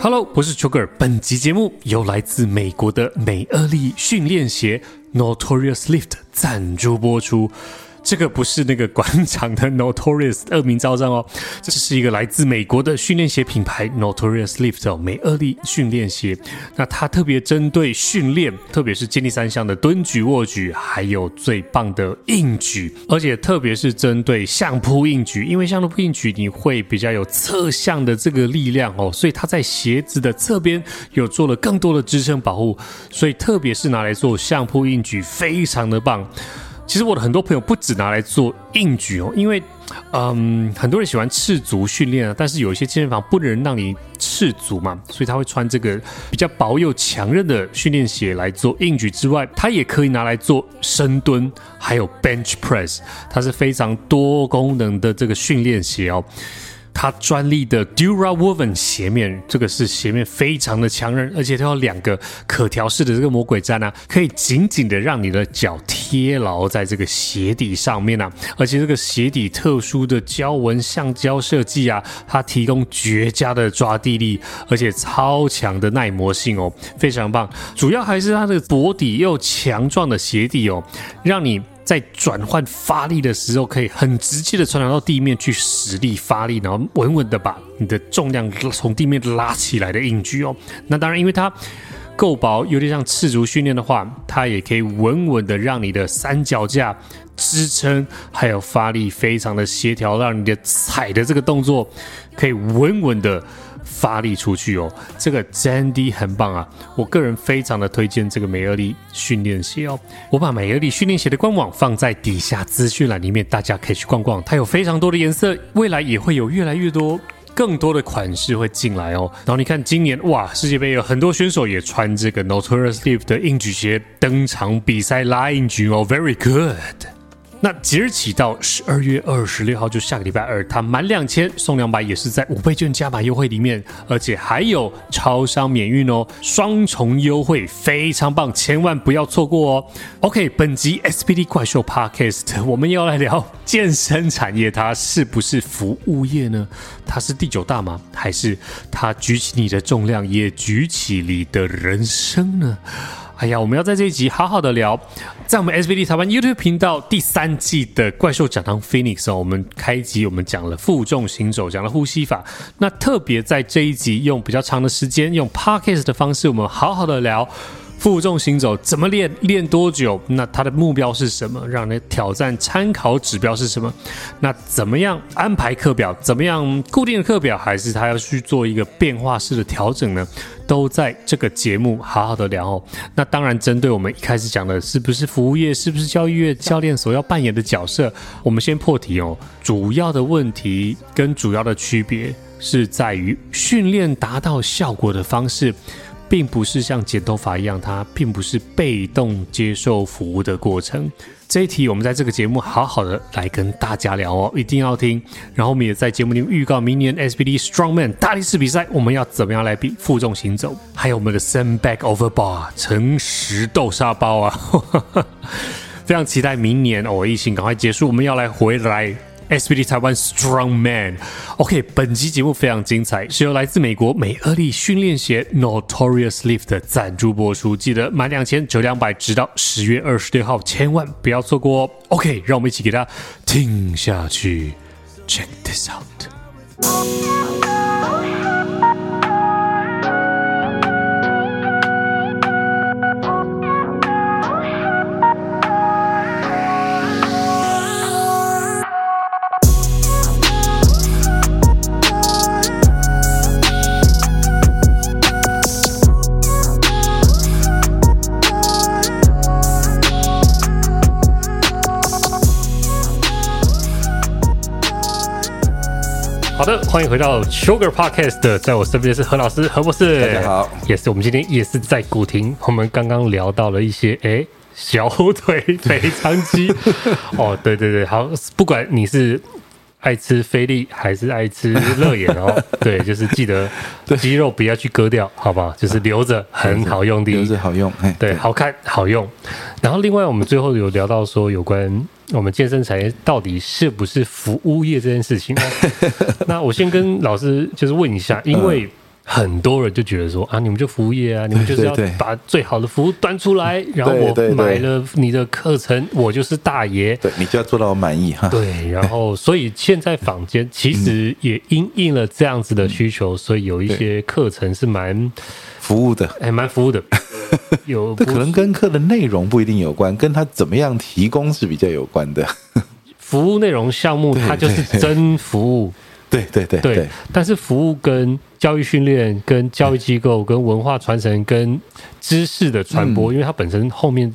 Hello，我是邱个尔。本集节目由来自美国的美厄利训练鞋 Notorious Lift 赞助播出。这个不是那个广场的 Notorious 恶名昭彰哦，这是一个来自美国的训练鞋品牌 Notorious Lift，美乐利训练鞋。那它特别针对训练，特别是健力三项的蹲举、握举，还有最棒的硬举，而且特别是针对相扑硬举，因为相扑硬举你会比较有侧向的这个力量哦，所以它在鞋子的侧边有做了更多的支撑保护，所以特别是拿来做相扑硬举，非常的棒。其实我的很多朋友不止拿来做硬举哦，因为，嗯，很多人喜欢赤足训练啊，但是有一些健身房不能让你赤足嘛，所以他会穿这个比较薄又强韧的训练鞋来做硬举之外，它也可以拿来做深蹲，还有 bench press，它是非常多功能的这个训练鞋哦。它专利的 Durawoven 鞋面，这个是鞋面非常的强韧，而且它有两个可调式的这个魔鬼毡啊，可以紧紧的让你的脚贴牢在这个鞋底上面啊，而且这个鞋底特殊的胶纹橡胶设计啊，它提供绝佳的抓地力，而且超强的耐磨性哦，非常棒。主要还是它的薄底又强壮的鞋底哦，让你。在转换发力的时候，可以很直接的传达到地面去实力发力，然后稳稳的把你的重量从地面拉起来的隐居哦。那当然，因为它够薄，有点像赤足训练的话，它也可以稳稳的让你的三脚架支撑还有发力非常的协调，让你的踩的这个动作可以稳稳的。发力出去哦，这个真的很棒啊！我个人非常的推荐这个美乐利训练鞋哦。我把美乐利训练鞋的官网放在底下资讯栏里面，大家可以去逛逛。它有非常多的颜色，未来也会有越来越多更多的款式会进来哦。然后你看，今年哇，世界杯有很多选手也穿这个 Notorious Lift 的硬举鞋登场比赛拉硬举哦，Very good。那即日起到十二月二十六号，就下个礼拜二，它满两千送两百，也是在五倍券加码优惠里面，而且还有超商免运哦，双重优惠非常棒，千万不要错过哦。OK，本集 SPD 怪兽 Podcast 我们要来聊健身产业，它是不是服务业呢？它是第九大吗？还是它举起你的重量，也举起你的人生呢？哎呀，我们要在这一集好好的聊，在我们 SVD 台湾 YouTube 频道第三季的怪兽讲堂 Phoenix 哦，我们开集我们讲了负重行走，讲了呼吸法。那特别在这一集用比较长的时间，用 Podcast 的方式，我们好好的聊。负重行走怎么练？练多久？那他的目标是什么？让你挑战参考指标是什么？那怎么样安排课表？怎么样固定的课表？还是他要去做一个变化式的调整呢？都在这个节目好好的聊哦。那当然，针对我们一开始讲的是不是服务业，是不是教育业教练所要扮演的角色，我们先破题哦。主要的问题跟主要的区别是在于训练达到效果的方式。并不是像剪头发一样，它并不是被动接受服务的过程。这一题我们在这个节目好好的来跟大家聊哦，一定要听。然后我们也在节目里面预告明年 SBD Strongman 大力士比赛，我们要怎么样来比负重行走？还有我们的 Sandbag Over Bar 诚实豆沙包啊，非常期待明年哦，疫情赶快结束，我们要来回来。SBD 台湾 Strong Man，OK，本期节目非常精彩，是由来自美国美俄利训练鞋 Notorious Lift 的赞助播出，记得满两千折两百，直到十月二十六号，千万不要错过哦。OK，让我们一起给他听下去，Check this out。的，欢迎回到 Sugar Podcast，在我身边的是何老师何博士，大家好，也是我们今天也是在古亭，我们刚刚聊到了一些哎小腿肥肠肌 哦，对对对，好，不管你是爱吃菲力还是爱吃乐眼哦，对，就是记得肌肉不要去割掉，好不好？就是留着很好用的，留着好用，对，好看好用。然后另外我们最后有聊到说有关。我们健身产业到底是不是服务业这件事情。那我先跟老师就是问一下，因为。很多人就觉得说啊，你们就服务业啊，你们就是要把最好的服务端出来，然后我买了你的课程，我就是大爷，对，你就要做到满意哈。对，然后所以现在坊间其实也因应了这样子的需求，所以有一些课程是蛮服务的，哎，蛮服务的。有可能跟课的内容不一定有关，跟他怎么样提供是比较有关的。服务内容项目，它就是真服务。对对对对，对，但是服务跟教育训练、跟教育机构、跟文化传承、跟知识的传播，嗯、因为它本身后面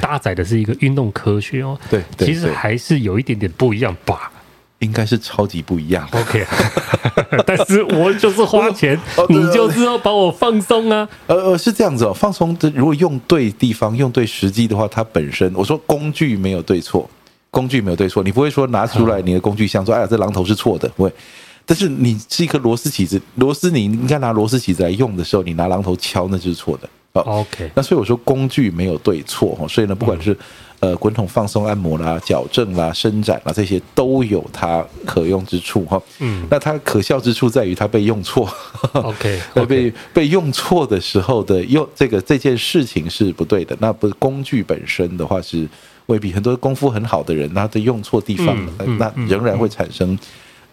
搭载的是一个运动科学哦，对，对，其实还是有一点点不一样吧？应该是超级不一样。OK，但是我就是花钱，你就是要把我放松啊。呃呃，是这样子哦，放松的如果用对地方、用对时机的话，它本身我说工具没有对错。工具没有对错，你不会说拿出来你的工具箱说：“哎呀，这榔头是错的。”不会。但是你是一颗螺丝起子，螺丝你应该拿螺丝起子来用的时候，你拿榔头敲那就是错的。OK，那所以我说工具没有对错，所以呢，不管是呃滚筒放松按摩啦、矫正啦、伸展啦，这些都有它可用之处哈。嗯，那它可笑之处在于它被用错。OK，被被用错的时候的用这个这件事情是不对的。那不是工具本身的话是。未必很多功夫很好的人，他的用错地方，那仍然会产生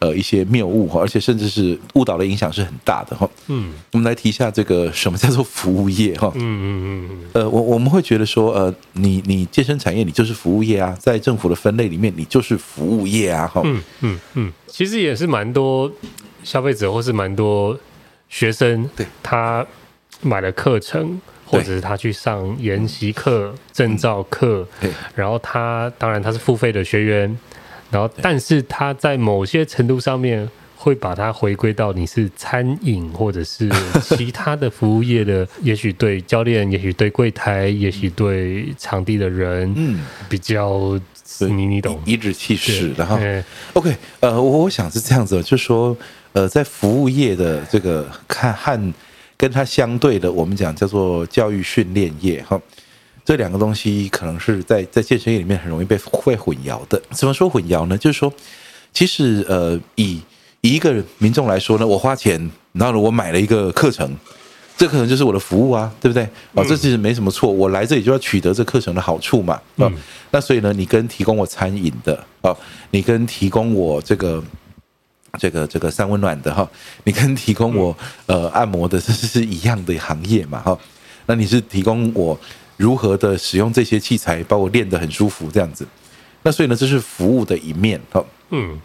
呃一些谬误，而且甚至是误导的影响是很大的哈。嗯，我们来提一下这个什么叫做服务业哈。嗯嗯嗯呃，我我们会觉得说，呃，你你健身产业你就是服务业啊，在政府的分类里面你就是服务业啊哈。嗯嗯嗯，其实也是蛮多消费者或是蛮多学生，对他买了课程。或者是他去上研习课、证照课，然后他当然他是付费的学员，然后但是他在某些程度上面会把它回归到你是餐饮或者是其他的服务业的，也许对教练，也许对柜台，也许对场地的人，嗯，比较你你懂，颐指气使，然后 OK，呃，我想是这样子，就是说呃，在服务业的这个看和。跟它相对的，我们讲叫做教育训练业哈，这两个东西可能是在在健身业里面很容易被会混淆的。怎么说混淆呢？就是说，其实呃，以以一个民众来说呢，我花钱，然后呢，我买了一个课程，这可能就是我的服务啊，对不对？啊，这其实没什么错，我来这里就要取得这课程的好处嘛。啊，那所以呢，你跟提供我餐饮的啊，你跟提供我这个。这个这个三温暖的哈，你跟提供我呃按摩的，这是一样的行业嘛哈？那你是提供我如何的使用这些器材，把我练得很舒服这样子？那所以呢，这是服务的一面哈。嗯，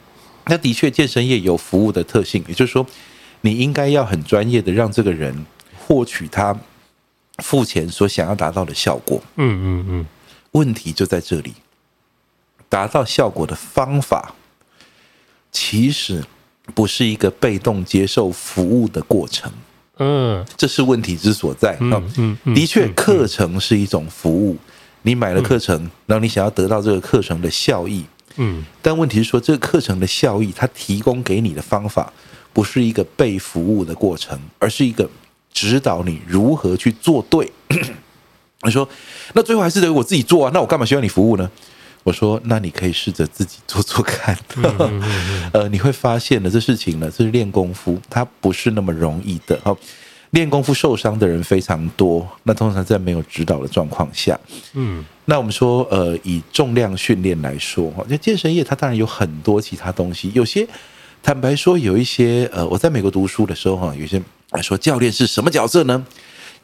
那的确健身业有服务的特性，也就是说，你应该要很专业的让这个人获取他付钱所想要达到的效果。嗯嗯嗯，问题就在这里，达到效果的方法其实。不是一个被动接受服务的过程，嗯，这是问题之所在。嗯嗯，的确，课程是一种服务，你买了课程，然后你想要得到这个课程的效益，嗯，但问题是说，这个课程的效益，它提供给你的方法，不是一个被服务的过程，而是一个指导你如何去做对。你说，那最后还是得我自己做啊，那我干嘛需要你服务呢？我说，那你可以试着自己做做看，呃，你会发现呢，这事情呢，这是练功夫，它不是那么容易的。哈，练功夫受伤的人非常多，那通常在没有指导的状况下，嗯，那我们说，呃，以重量训练来说，哈，那健身业它当然有很多其他东西，有些坦白说，有一些，呃，我在美国读书的时候，哈，有些来说教练是什么角色呢？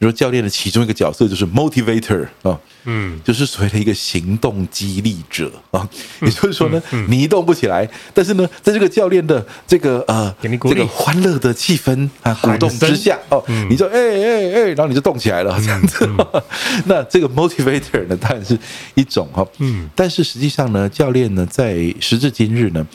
比如教练的其中一个角色就是 motivator 啊，嗯，就是所谓的一个行动激励者啊，也就是说呢，你一动不起来，但是呢，在这个教练的这个呃这个欢乐的气氛啊鼓动之下哦，你就哎哎哎，然后你就动起来了这样子。那这个 motivator 呢，当然是一种哈，嗯，但是实际上呢，教练呢，在时至今日呢，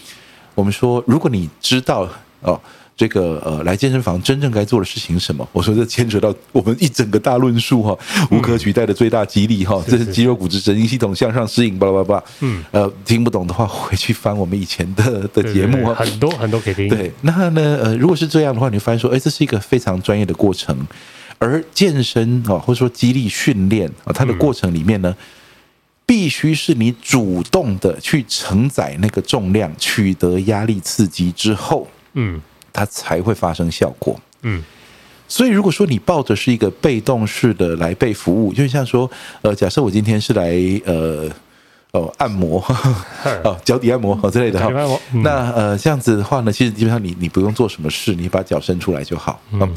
我们说，如果你知道哦。这个呃，来健身房真正该做的事情是什么？我说这牵扯到我们一整个大论述哈，无可取代的最大激励哈，这是肌肉、骨质、神经系统向上适应，巴拉巴拉。嗯，呃，听不懂的话，回去翻我们以前的的节目哈，很多很多可以听。对，那呢，呃，如果是这样的话，你会发现说，哎，这是一个非常专业的过程，而健身啊，或者说激励训练啊，它的过程里面呢。必须是你主动的去承载那个重量，取得压力刺激之后，嗯，它才会发生效果。嗯，所以如果说你抱着是一个被动式的来被服务，就像说，呃，假设我今天是来呃。哦，按摩，哦，脚底按摩哦之类的哈。嗯、那呃，这样子的话呢，其实基本上你你不用做什么事，你把脚伸出来就好。嗯。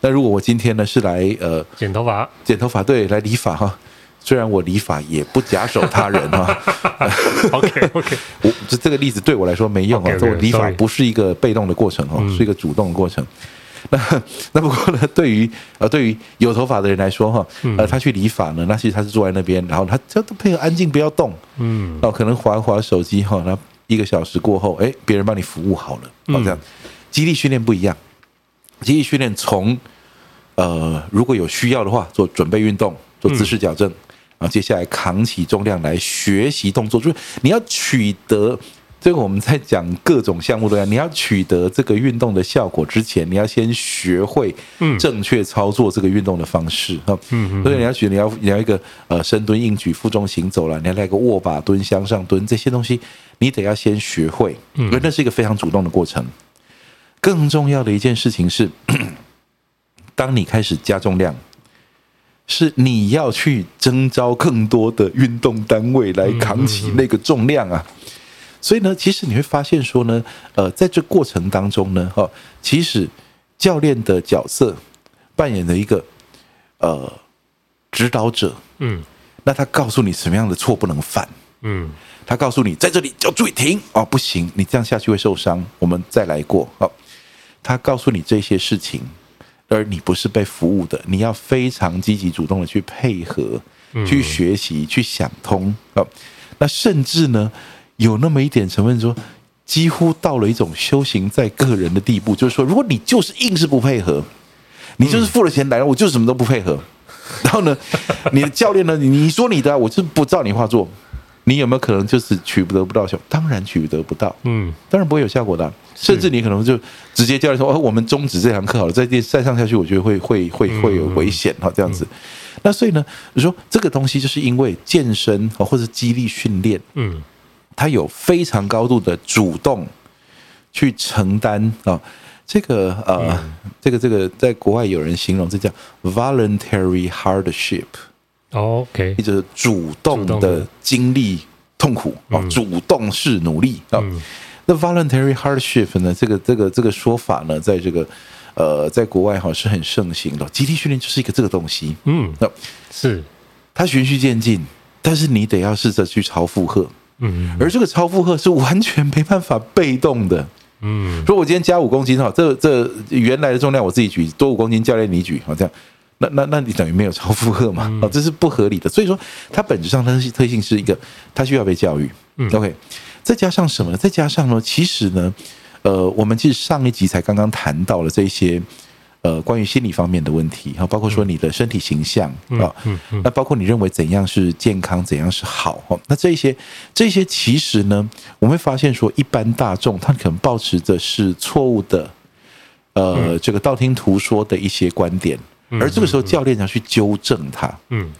那如果我今天呢是来呃剪头发，剪头发对，来理发哈。虽然我理发也不假手他人哈。OK OK，我这这个例子对我来说没用啊。做 Okay, okay, 理发不是一个被动的过程哦，嗯、是一个主动的过程。那那不过呢，对于呃对于有头发的人来说哈，呃他去理发呢，那其实他是坐在那边，然后他就配合安静，不要动，嗯，然后可能滑滑手机哈，那一个小时过后，哎，别人帮你服务好了，哦这样，肌力训练不一样，激励训练从呃如果有需要的话，做准备运动，做姿势矫正，然后接下来扛起重量来学习动作，就是你要取得。这个我们在讲各种项目都一样，你要取得这个运动的效果之前，你要先学会正确操作这个运动的方式哈。嗯，所以你要学，你要你要一个呃深蹲、硬举、负重行走了，你要来个握把蹲、向上蹲这些东西，你得要先学会，因为那是一个非常主动的过程。更重要的一件事情是，当你开始加重量，是你要去征召更多的运动单位来扛起那个重量啊。所以呢，其实你会发现说呢，呃，在这过程当中呢，哈，其实教练的角色扮演了一个呃指导者，嗯，那他告诉你什么样的错不能犯，嗯，他告诉你在这里要注意停。哦，不行，你这样下去会受伤，我们再来过，好，他告诉你这些事情，而你不是被服务的，你要非常积极主动的去配合，去学习，去想通，好，那甚至呢。有那么一点成分，说几乎到了一种修行在个人的地步，就是说，如果你就是硬是不配合，你就是付了钱来了，我就是什么都不配合。然后呢，你的教练呢，你说你的，我就不照你话做，你有没有可能就是取不得不到效？当然取得不到，嗯，当然不会有效果的。甚至你可能就直接教练说：“哦，我们终止这堂课好了，再再上下去，我觉得会会会会有危险哈。”这样子。那所以呢，你说这个东西就是因为健身或者激励训练，嗯。他有非常高度的主动去承担啊，这个呃，这个这个，在国外有人形容这叫 voluntary hardship。OK，就是主动的经历痛苦啊，主动式努力啊。那 voluntary hardship 呢？这个这个这个说法呢，在这个呃，在国外哈是很盛行的。集体训练就是一个这个东西，嗯，那是它循序渐进，但是你得要试着去超负荷。嗯，而这个超负荷是完全没办法被动的。嗯，如果我今天加五公斤哈，这这原来的重量我自己举，多五公斤教练你举，好这样，那那那你等于没有超负荷嘛？哦，这是不合理的。所以说，它本质上它的特性是一个，它需要被教育。嗯，OK，再加上什么呢？再加上呢，其实呢，呃，我们其实上一集才刚刚谈到了这些。呃，关于心理方面的问题，哈，包括说你的身体形象啊，嗯那包括你认为怎样是健康，怎样是好，哈，那这些这些其实呢，我们会发现说，一般大众他可能抱持的是错误的，呃，这个道听途说的一些观点，而这个时候教练要去纠正他，嗯，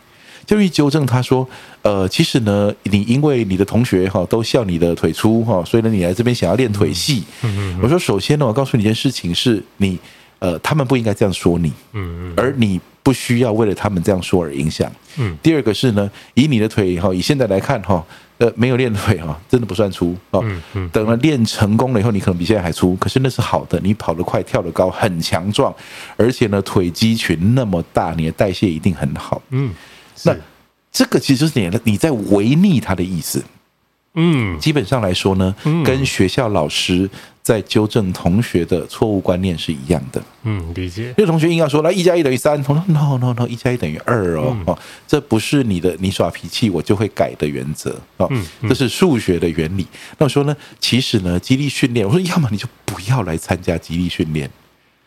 就去纠正他说，呃，其实呢，你因为你的同学哈都笑你的腿粗哈，所以呢，你来这边想要练腿细，嗯嗯，我说首先呢，我告诉你一件事情是你。呃，他们不应该这样说你，嗯嗯，而你不需要为了他们这样说而影响，嗯。第二个是呢，以你的腿哈，以现在来看哈，呃，没有练腿哈，真的不算粗哦。嗯嗯。等了练成功了以后，你可能比现在还粗，可是那是好的，你跑得快，跳得高，很强壮，而且呢，腿肌群那么大，你的代谢一定很好。嗯。那这个其实是你你在违逆他的意思。嗯，基本上来说呢，跟学校老师在纠正同学的错误观念是一样的。嗯，理解。有同学硬要说来一加一等于三，我说 no no no，一加一等于二哦哦，这不是你的你耍脾气我就会改的原则哦，这是数学的原理。那我说呢，其实呢，激励训练，我说要么你就不要来参加激励训练。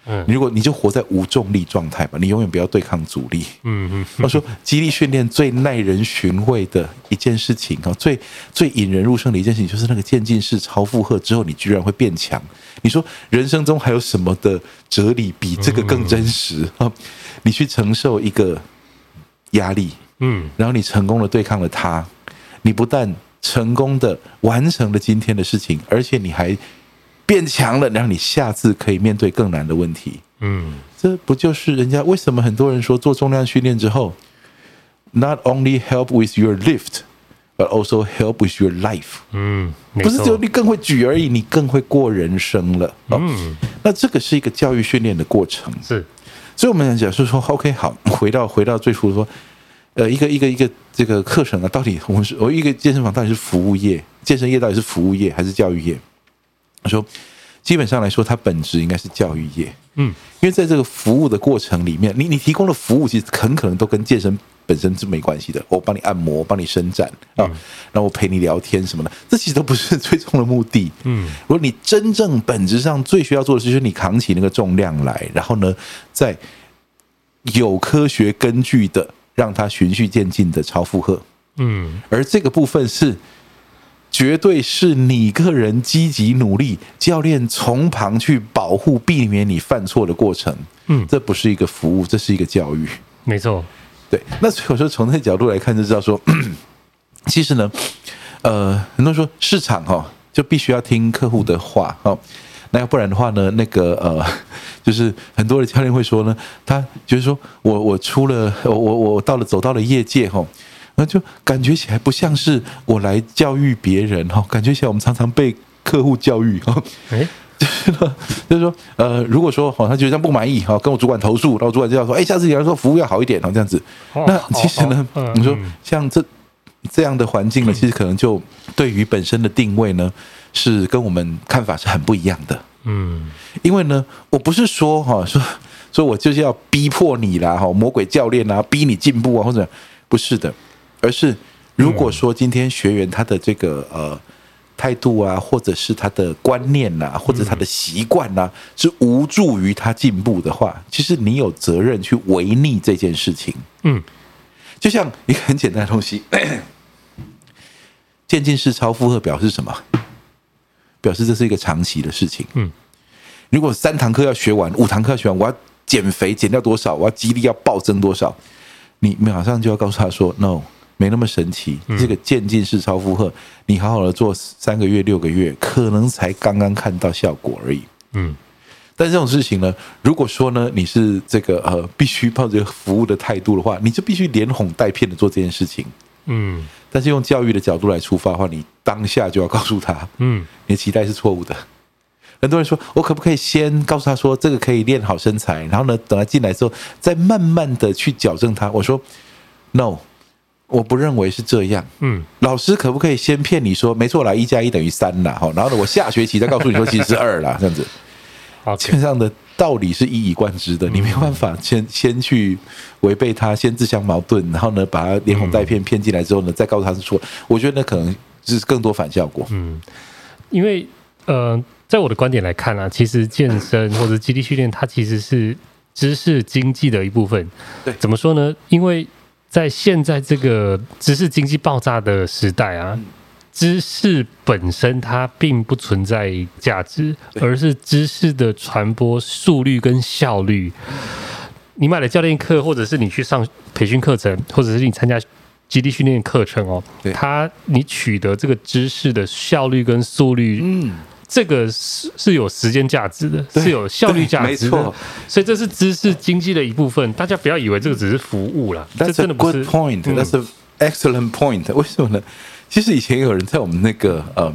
嗯，你如果你就活在无重力状态吧，你永远不要对抗阻力。嗯嗯，他说，激励训练最耐人寻味的一件事情啊，最最引人入胜的一件事情，就是那个渐进式超负荷之后，你居然会变强。你说人生中还有什么的哲理比这个更真实啊？你去承受一个压力，嗯，然后你成功的对抗了它，你不但成功的完成了今天的事情，而且你还变强了，让你下次可以面对更难的问题。嗯，这不就是人家为什么很多人说做重量训练之后，not only help with your lift。But also help with your life。嗯，不是只有你更会举而已，你更会过人生了。嗯，那这个是一个教育训练的过程。是，所以我们讲是说，OK，好，回到回到最初说，呃，一个一个一个这个课程啊，到底我们是我一个健身房到底是服务业，健身业到底是服务业还是教育业？我说，基本上来说，它本质应该是教育业。嗯，因为在这个服务的过程里面，你你提供的服务其实很可能都跟健身。本身是没关系的，我帮你按摩，我帮你伸展啊，然后我陪你聊天什么的，这其实都不是最终的目的。嗯，如果你真正本质上最需要做的，就是你扛起那个重量来，然后呢，在有科学根据的让它循序渐进的超负荷。嗯，而这个部分是绝对是你个人积极努力，教练从旁去保护、避免你犯错的过程。嗯，这不是一个服务，这是一个教育。没错。对，那所以我说从那个角度来看，就知道说，其实呢，呃，很多人说市场哈就必须要听客户的话哦，那要不然的话呢，那个呃，就是很多的教练会说呢，他就是说我我出了我我我到了走到了业界哈，那就感觉起来不像是我来教育别人哈，感觉起来我们常常被客户教育哈。诶就是说，就是说，呃，如果说好，他觉得这样不满意，哈，跟我主管投诉，然后主管就要说，哎，下次你要说服务要好一点，然后这样子。那其实呢，你说像这这样的环境呢，其实可能就对于本身的定位呢，是跟我们看法是很不一样的。嗯，因为呢，我不是说哈，说说我就是要逼迫你啦，哈，魔鬼教练啊，逼你进步啊，或者不是的，而是如果说今天学员他的这个呃。态度啊，或者是他的观念呐、啊，或者他的习惯呐，是无助于他进步的话，其实你有责任去违逆这件事情。嗯，就像一个很简单的东西，渐进式超负荷表示什么？表示这是一个长期的事情。嗯，如果三堂课要学完，五堂课要学完，我要减肥减掉多少？我要肌力要暴增多少？你马上就要告诉他说：“No。”没那么神奇，这个渐进式超负荷，你好好的做三个月、六个月，可能才刚刚看到效果而已。嗯，但这种事情呢，如果说呢，你是这个呃，必须抱着服务的态度的话，你就必须连哄带骗的做这件事情。嗯，但是用教育的角度来出发的话，你当下就要告诉他，嗯，你的期待是错误的。很多人说，我可不可以先告诉他说，这个可以练好身材，然后呢，等他进来之后，再慢慢的去矫正他。我说，no。我不认为是这样。嗯，老师可不可以先骗你说，没错啦，一加一等于三啦？哈，然后呢，我下学期再告诉你说，其实是二啦，这样子。好，基本上的道理是一以贯之的，你没有办法先 先去违背他，先自相矛盾，然后呢，把他连哄带骗骗进来之后呢，再告诉他是错。我觉得那可能是更多反效果。嗯，因为呃，在我的观点来看啊，其实健身或者肌力训练，它其实是知识经济的一部分。对，怎么说呢？因为在现在这个知识经济爆炸的时代啊，知识本身它并不存在价值，而是知识的传播速率跟效率。你买了教练课，或者是你去上培训课程，或者是你参加基地训练课程哦，它你取得这个知识的效率跟速率，嗯。这个是是有时间价值的，是有效率价值的，没错。所以这是知识经济的一部分。大家不要以为这个只是服务了，这真的不是。Good point. That's an excellent point. 为什么呢？其实以前有人在我们那个呃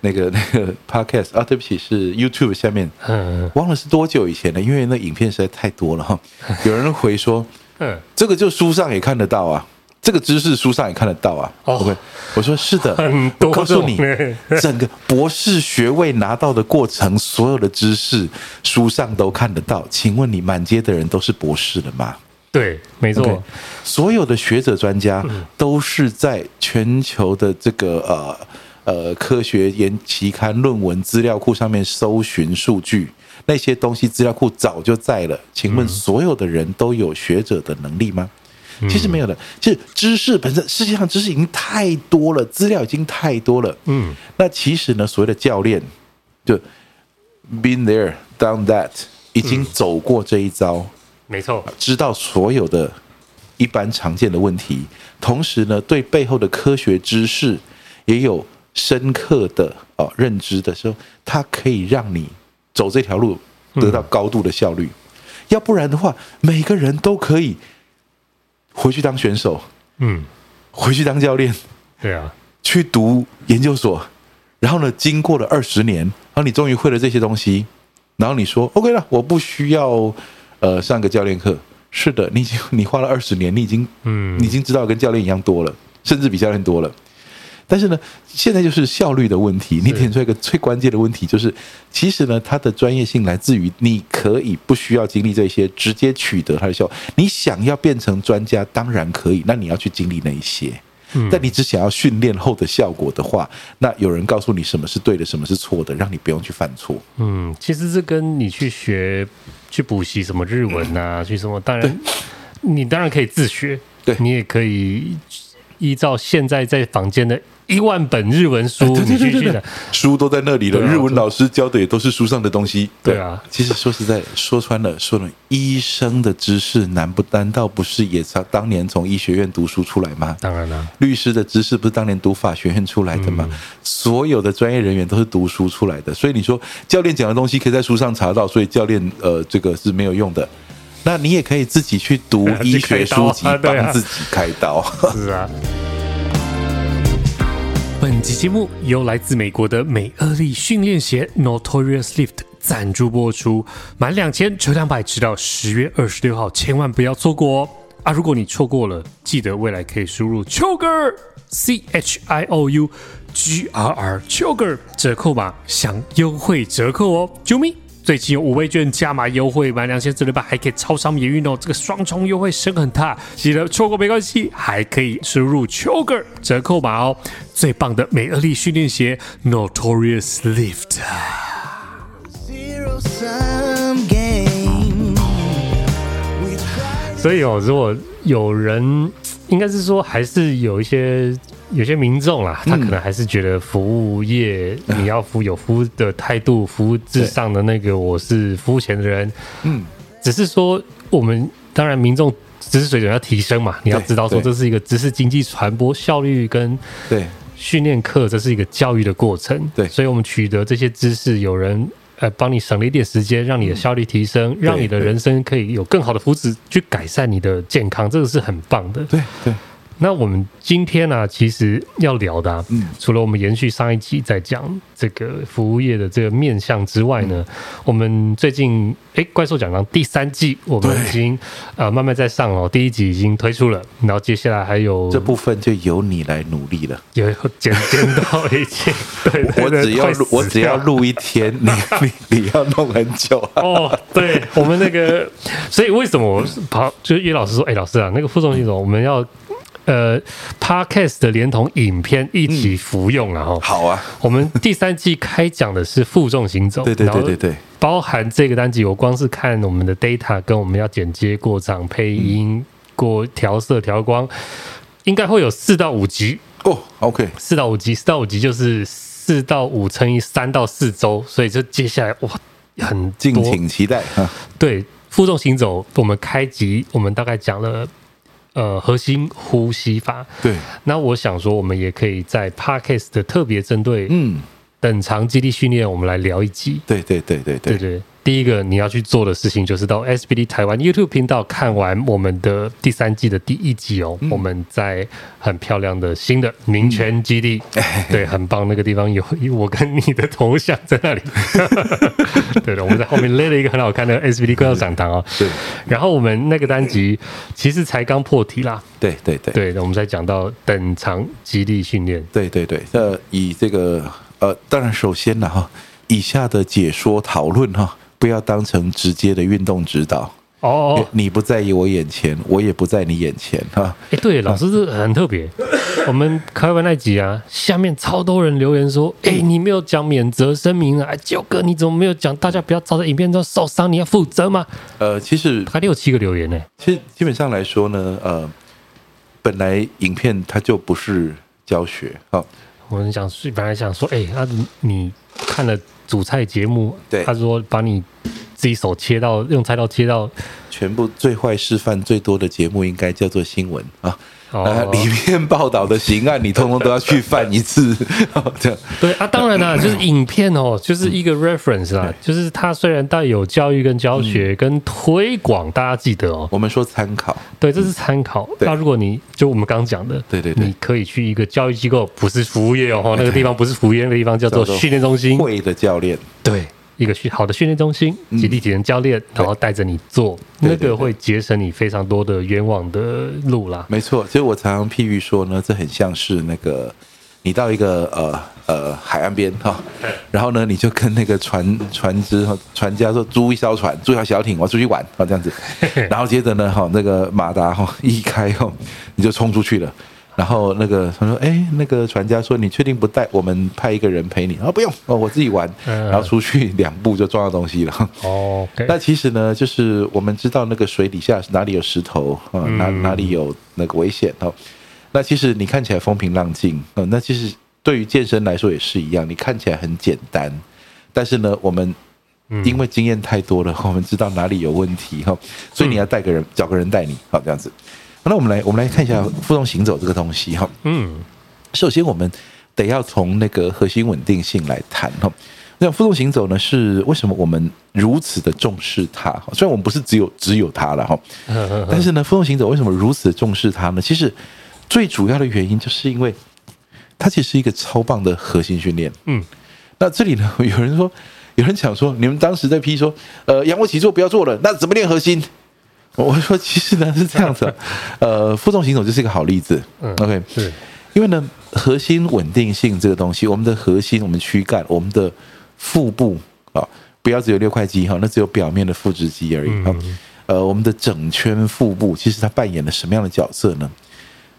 那个 那个 podcast 啊，对不起，是 YouTube 下面，嗯，忘了是多久以前了，因为那影片实在太多了哈。有人回说，嗯，这个就书上也看得到啊。这个知识书上也看得到啊。哦、OK，我说是的，我告诉你，整个博士学位拿到的过程，所有的知识书上都看得到。请问你满街的人都是博士了吗？对，没错。Okay, 所有的学者专家都是在全球的这个呃呃科学研期刊论文资料库上面搜寻数据，那些东西资料库早就在了。请问所有的人都有学者的能力吗？其实没有的，其实知识本身，世界上知识已经太多了，资料已经太多了。嗯，那其实呢，所谓的教练就 been there done that，已经走过这一遭，没错，知道所有的一般常见的问题，同时呢，对背后的科学知识也有深刻的哦认知的时候，它可以让你走这条路得到高度的效率。嗯、要不然的话，每个人都可以回去当选手，嗯，回去当教练，对啊，去读研究所，然后呢，经过了二十年，然后你终于会了这些东西，然后你说 OK 了，我不需要呃上个教练课。是的，你已经你花了二十年，你已经嗯，你已经知道跟教练一样多了，甚至比教练多了。但是呢，现在就是效率的问题。你点出一个最关键的问题，就是其实呢，它的专业性来自于你可以不需要经历这些，直接取得它的效。你想要变成专家，当然可以，那你要去经历那一些。但你只想要训练后的效果的话，那有人告诉你什么是对的，什么是错的，让你不用去犯错。嗯，其实这跟你去学、去补习什么日文啊，去什么，当然你当然可以自学，对你也可以依照现在在房间的。一万本日文书，对对对对，书都在那里了。日文老师教的也都是书上的东西。对啊，其实说实在，说穿了，说了，医生的知识难不难道不是也是当年从医学院读书出来吗？当然了，律师的知识不是当年读法学院出来的吗？所有的专业人员都是读书出来的。所以你说教练讲的东西可以在书上查到，所以教练呃这个是没有用的。那你也可以自己去读 医学书籍，帮自己开刀。是啊。本集节目由来自美国的美乐利训练鞋 Notorious Lift 赞助播出，满两千折两百，直到十月二十六号，千万不要错过哦！啊，如果你错过了，记得未来可以输入 Chioger C H I O U G R R Chioger 折扣码享优惠折扣哦，啾咪！最近有五倍券加码优惠，满两千折六八，还可以超商免运哦！这个双重优惠省很大，记得错过没关系，还可以输入 Chioger 折扣码哦！最棒的美乐利训练鞋 Notorious Lift。所以哦，如果有人，应该是说，还是有一些。有些民众啦，他可能还是觉得服务业你要服有服务的态度，服务至上的那个我是服务前的人。嗯，只是说我们当然民众知识水准要提升嘛，你要知道说这是一个知识经济传播效率跟对训练课，这是一个教育的过程。对，所以我们取得这些知识，有人呃帮你省了一点时间，让你的效率提升，让你的人生可以有更好的福祉，去改善你的健康，这个是很棒的。对对。那我们今天呢、啊，其实要聊的、啊，嗯，除了我们延续上一集在讲这个服务业的这个面向之外呢，嗯、我们最近哎，怪兽讲堂第三季我们已经呃慢慢在上了，第一集已经推出了，然后接下来还有这部分就由你来努力了，有剪剪到一起，对，我只要我只要录一天，你 你你要弄很久、啊、哦，对，我们那个，所以为什么我跑就是叶老师说，哎，老师啊，那个副总经理，我们要。呃，Podcast 的连同影片一起服用啊！哈、嗯，好啊。我们第三季开讲的是负重行走，对对对对对，包含这个单集，我光是看我们的 data 跟我们要剪接过场、配音、过调色、调光，应该会有四到五集哦。OK，四到五集，四到五集就是四到五乘以三到四周，所以就接下来哇，很敬请期待啊！对，负重行走，我们开集，我们大概讲了。呃，核心呼吸法。对，那我想说，我们也可以在 Podcast 的特别针对嗯等长肌力训练，我们来聊一集。对对对对对对，对。第一个你要去做的事情，就是到 SBD 台湾 YouTube 频道看完我们的第三季的第一集哦。嗯、我们在很漂亮的新的民权基地，嗯、对，很棒。那个地方有我跟你的头像在那里。对的，我们在后面勒了一个很好看的 SBD 怪兽讲堂哦。对。然后我们那个单集其实才刚破题啦。对对对。对，我们在讲到等长肌力训练。对对对。那，以这个呃，当然首先呢哈，以下的解说讨论哈。不要当成直接的运动指导哦，你不在意我眼前，我也不在你眼前哈。哎，对，老师是很特别。我们开完那集啊，下面超多人留言说：“ 哎，你没有讲免责声明啊，九哥你怎么没有讲？大家不要照在影片中受伤，你要负责吗？”呃，其实还六七个留言呢。其实基本上来说呢，呃，本来影片它就不是教学啊。我们想，本来想说，哎，那你看了主菜节目，对，他说把你。自己手切到用菜刀切到全部最坏示范最多的节目，应该叫做新闻啊。啊，里面报道的刑案，你通通都要去犯一次，这样。对啊，当然啦，就是影片哦，就是一个 reference 啦，就是它虽然带有教育跟教学跟推广，大家记得哦，我们说参考，对，这是参考。那如果你就我们刚讲的，对对对，你可以去一个教育机构，不是服务业哦，那个地方不是服务业，那个地方叫做训练中心，会的教练，对。一个训好的训练中心，极地体能教练，然后带着你做，那个会节省你非常多的冤枉的路啦。没错，其实我常常譬喻说呢，这很像是那个你到一个呃呃海岸边哈，然后呢你就跟那个船船只和船家说租一艘船，租一条小艇，我要出去玩啊这样子，然后接着呢哈那个马达哈一开后，你就冲出去了。然后那个他说：“哎，那个船家说，你确定不带我们派一个人陪你？啊，不用哦，我自己玩。然后出去两步就撞到东西了。哦，那其实呢，就是我们知道那个水底下哪里有石头啊，哪哪里有那个危险哦。那其实你看起来风平浪静，嗯，那其实对于健身来说也是一样，你看起来很简单，但是呢，我们因为经验太多了，我们知道哪里有问题哈，所以你要带个人，找个人带你，好这样子。”那我们来，我们来看一下负重行走这个东西哈。嗯，首先我们得要从那个核心稳定性来谈哈。那负重行走呢，是为什么我们如此的重视它？虽然我们不是只有只有它了哈，但是呢，负重行走为什么如此的重视它呢？其实最主要的原因就是因为它其实是一个超棒的核心训练。嗯，那这里呢，有人说，有人讲说，你们当时在批说，呃，仰卧起坐不要做了，那怎么练核心？我说，其实呢是这样子，呃，负重行走就是一个好例子。嗯 OK，是，因为呢，核心稳定性这个东西，我们的核心、我们躯干、我们的腹部啊，不要只有六块肌哈，那只有表面的腹直肌而已哈。呃，我们的整圈腹部，其实它扮演了什么样的角色呢？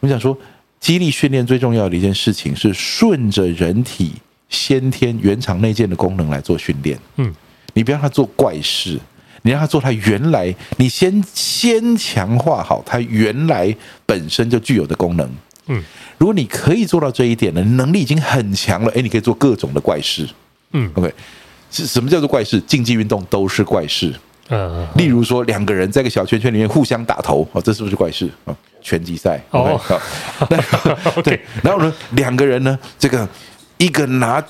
我想说，肌力训练最重要的一件事情是顺着人体先天原厂内建的功能来做训练。嗯，你不要让它做怪事。你让他做他原来，你先先强化好他原来本身就具有的功能。嗯，如果你可以做到这一点呢，能力已经很强了。诶，你可以做各种的怪事。嗯，OK，是什么叫做怪事？竞技运动都是怪事。嗯，例如说两个人在个小圈圈里面互相打头，哦，这是不是怪事？哦，拳击赛。哦，好，对，然后呢，两个人呢，这个一个拿。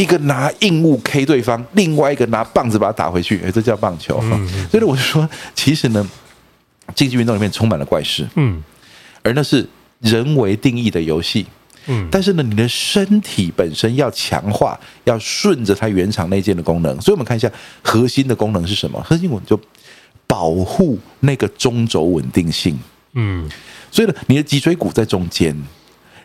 一个拿硬物 K 对方，另外一个拿棒子把它打回去，哎，这叫棒球。所以我就说，其实呢，竞技运动里面充满了怪事，嗯，而那是人为定义的游戏，嗯，但是呢，你的身体本身要强化，要顺着它原厂内建的功能。所以我们看一下核心的功能是什么？核心我们就保护那个中轴稳定性，嗯，所以呢，你的脊椎骨在中间。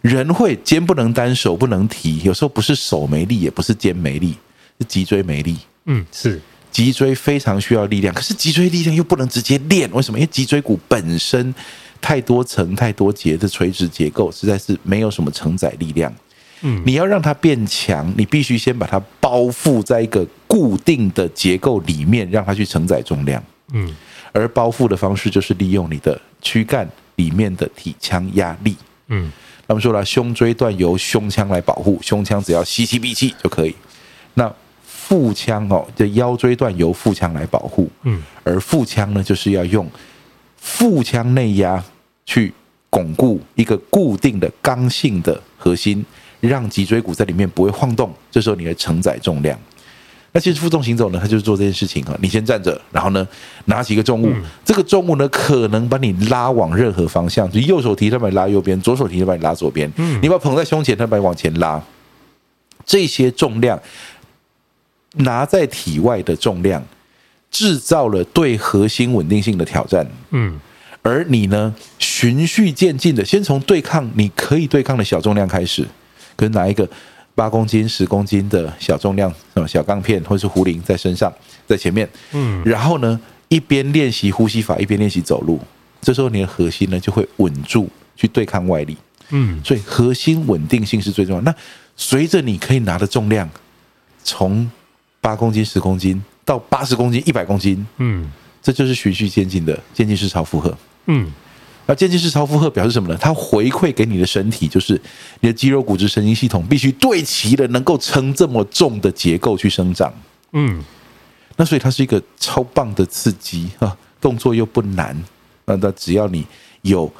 人会肩不能担，手不能提，有时候不是手没力，也不是肩没力，是脊椎没力。嗯，是脊椎非常需要力量，可是脊椎力量又不能直接练，为什么？因为脊椎骨本身太多层、太多节的垂直结构，实在是没有什么承载力量。嗯，你要让它变强，你必须先把它包覆在一个固定的结构里面，让它去承载重量。嗯，而包覆的方式就是利用你的躯干里面的体腔压力。嗯。他们说了，胸椎段由胸腔来保护，胸腔只要吸气闭气就可以。那腹腔哦，这腰椎段由腹腔来保护，嗯，而腹腔呢，就是要用腹腔内压去巩固一个固定的刚性的核心，让脊椎骨在里面不会晃动。这时候你的承载重量。那其实负重行走呢，它就是做这件事情啊。你先站着，然后呢，拿起一个重物，这个重物呢，可能把你拉往任何方向，就右手提它把你拉右边，左手提它把你拉左边。嗯你把它捧在胸前，它把你往前拉。这些重量拿在体外的重量，制造了对核心稳定性的挑战。嗯，而你呢，循序渐进的，先从对抗你可以对抗的小重量开始，跟哪一个？八公斤、十公斤的小重量，小钢片或者是壶铃在身上，在前面，嗯，然后呢，一边练习呼吸法，一边练习走路，这时候你的核心呢就会稳住，去对抗外力，嗯，所以核心稳定性是最重要。那随着你可以拿的重量从八公斤、十公斤到八十公斤、一百公斤，嗯，这就是循序渐进的渐进式超负荷，嗯。那渐进式超负荷表示什么呢？它回馈给你的身体，就是你的肌肉、骨质、神经系统必须对齐了，能够撑这么重的结构去生长。嗯，那所以它是一个超棒的刺激啊！动作又不难，那那只要你有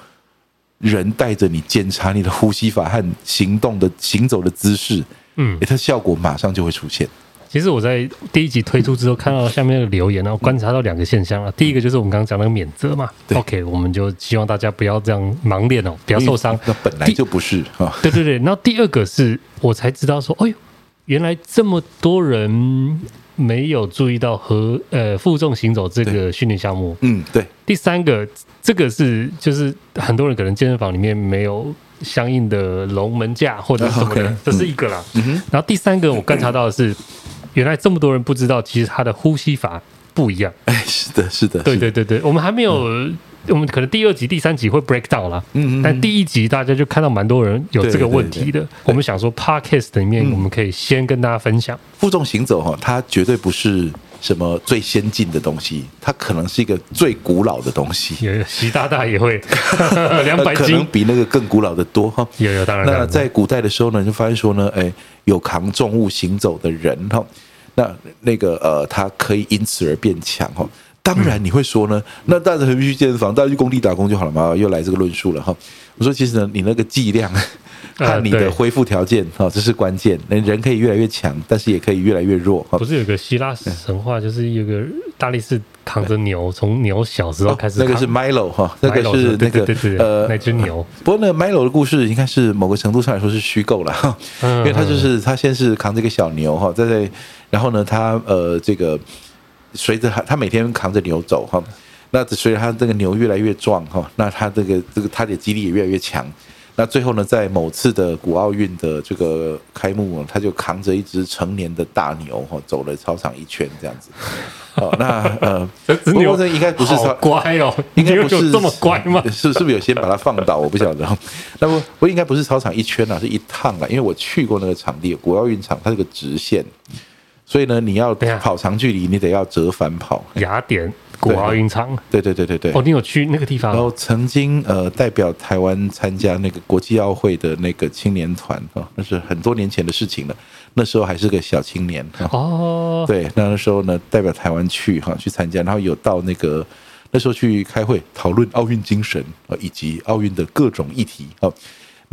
人带着你检查你的呼吸法和行动的行走的姿势，嗯，它效果马上就会出现。其实我在第一集推出之后，看到下面的留言，然后观察到两个现象了。第一个就是我们刚刚讲那个免责嘛，OK，我们就希望大家不要这样盲练哦，不要受伤。那本来就不是啊。对对对，然后第二个是我才知道说，哎呦，原来这么多人没有注意到和呃负重行走这个训练项目。嗯，对。第三个，这个是就是很多人可能健身房里面没有相应的龙门架或者什么的，这是一个啦。然后第三个我观察到的是。原来这么多人不知道，其实他的呼吸法不一样。哎，是的，是的，对对对对，我们还没有，嗯、我们可能第二集、第三集会 break down 了。嗯嗯。但第一集大家就看到蛮多人有这个问题的。我们想说，podcast 里面我们可以先跟大家分享。负重行走哈，它绝对不是什么最先进的东西，它可能是一个最古老的东西。有习大大也会 两百斤，可能比那个更古老的多哈。有有，当然。那在古代的时候呢，就发现说呢，哎，有扛重物行走的人哈。那那个呃，他可以因此而变强哈。当然你会说呢，那大家何必去健身房？大家去工地打工就好了嘛？又来这个论述了哈。我说其实呢，你那个剂量和你的恢复条件哈，这是关键。人人可以越来越强，但是也可以越来越弱。不是有个希腊神话，就是有个大力士扛着牛，从牛小时候开始。那个是 Milo 哈，那个是那个呃那只牛。不过那个 Milo 的故事应该是某个程度上来说是虚构了哈，因为他就是他先是扛这个小牛哈，在在。然后呢，他呃，这个随着他，他每天扛着牛走哈，那随着他这个牛越来越壮哈，那他这个这个他的肌力也越来越强。那最后呢，在某次的古奥运的这个开幕，他就扛着一只成年的大牛哈，走了操场一圈这样子。哦，那呃，不过这应该不是超乖哦，应该不是这么乖吗？是是不是有先把它放倒？我不晓得。那不不应该不是操场一圈啊，是一趟啊，因为我去过那个场地，古奥运场，它是个直线。所以呢，你要跑长距离，你得要折返跑。雅典古奥运场，对对对对对。哦，你有去那个地方？然后曾经呃代表台湾参加那个国际奥会的那个青年团啊，那是很多年前的事情了。那时候还是个小青年哦。对，那那时候呢代表台湾去哈去参加，然后有到那个那时候去开会讨论奥运精神啊以及奥运的各种议题啊。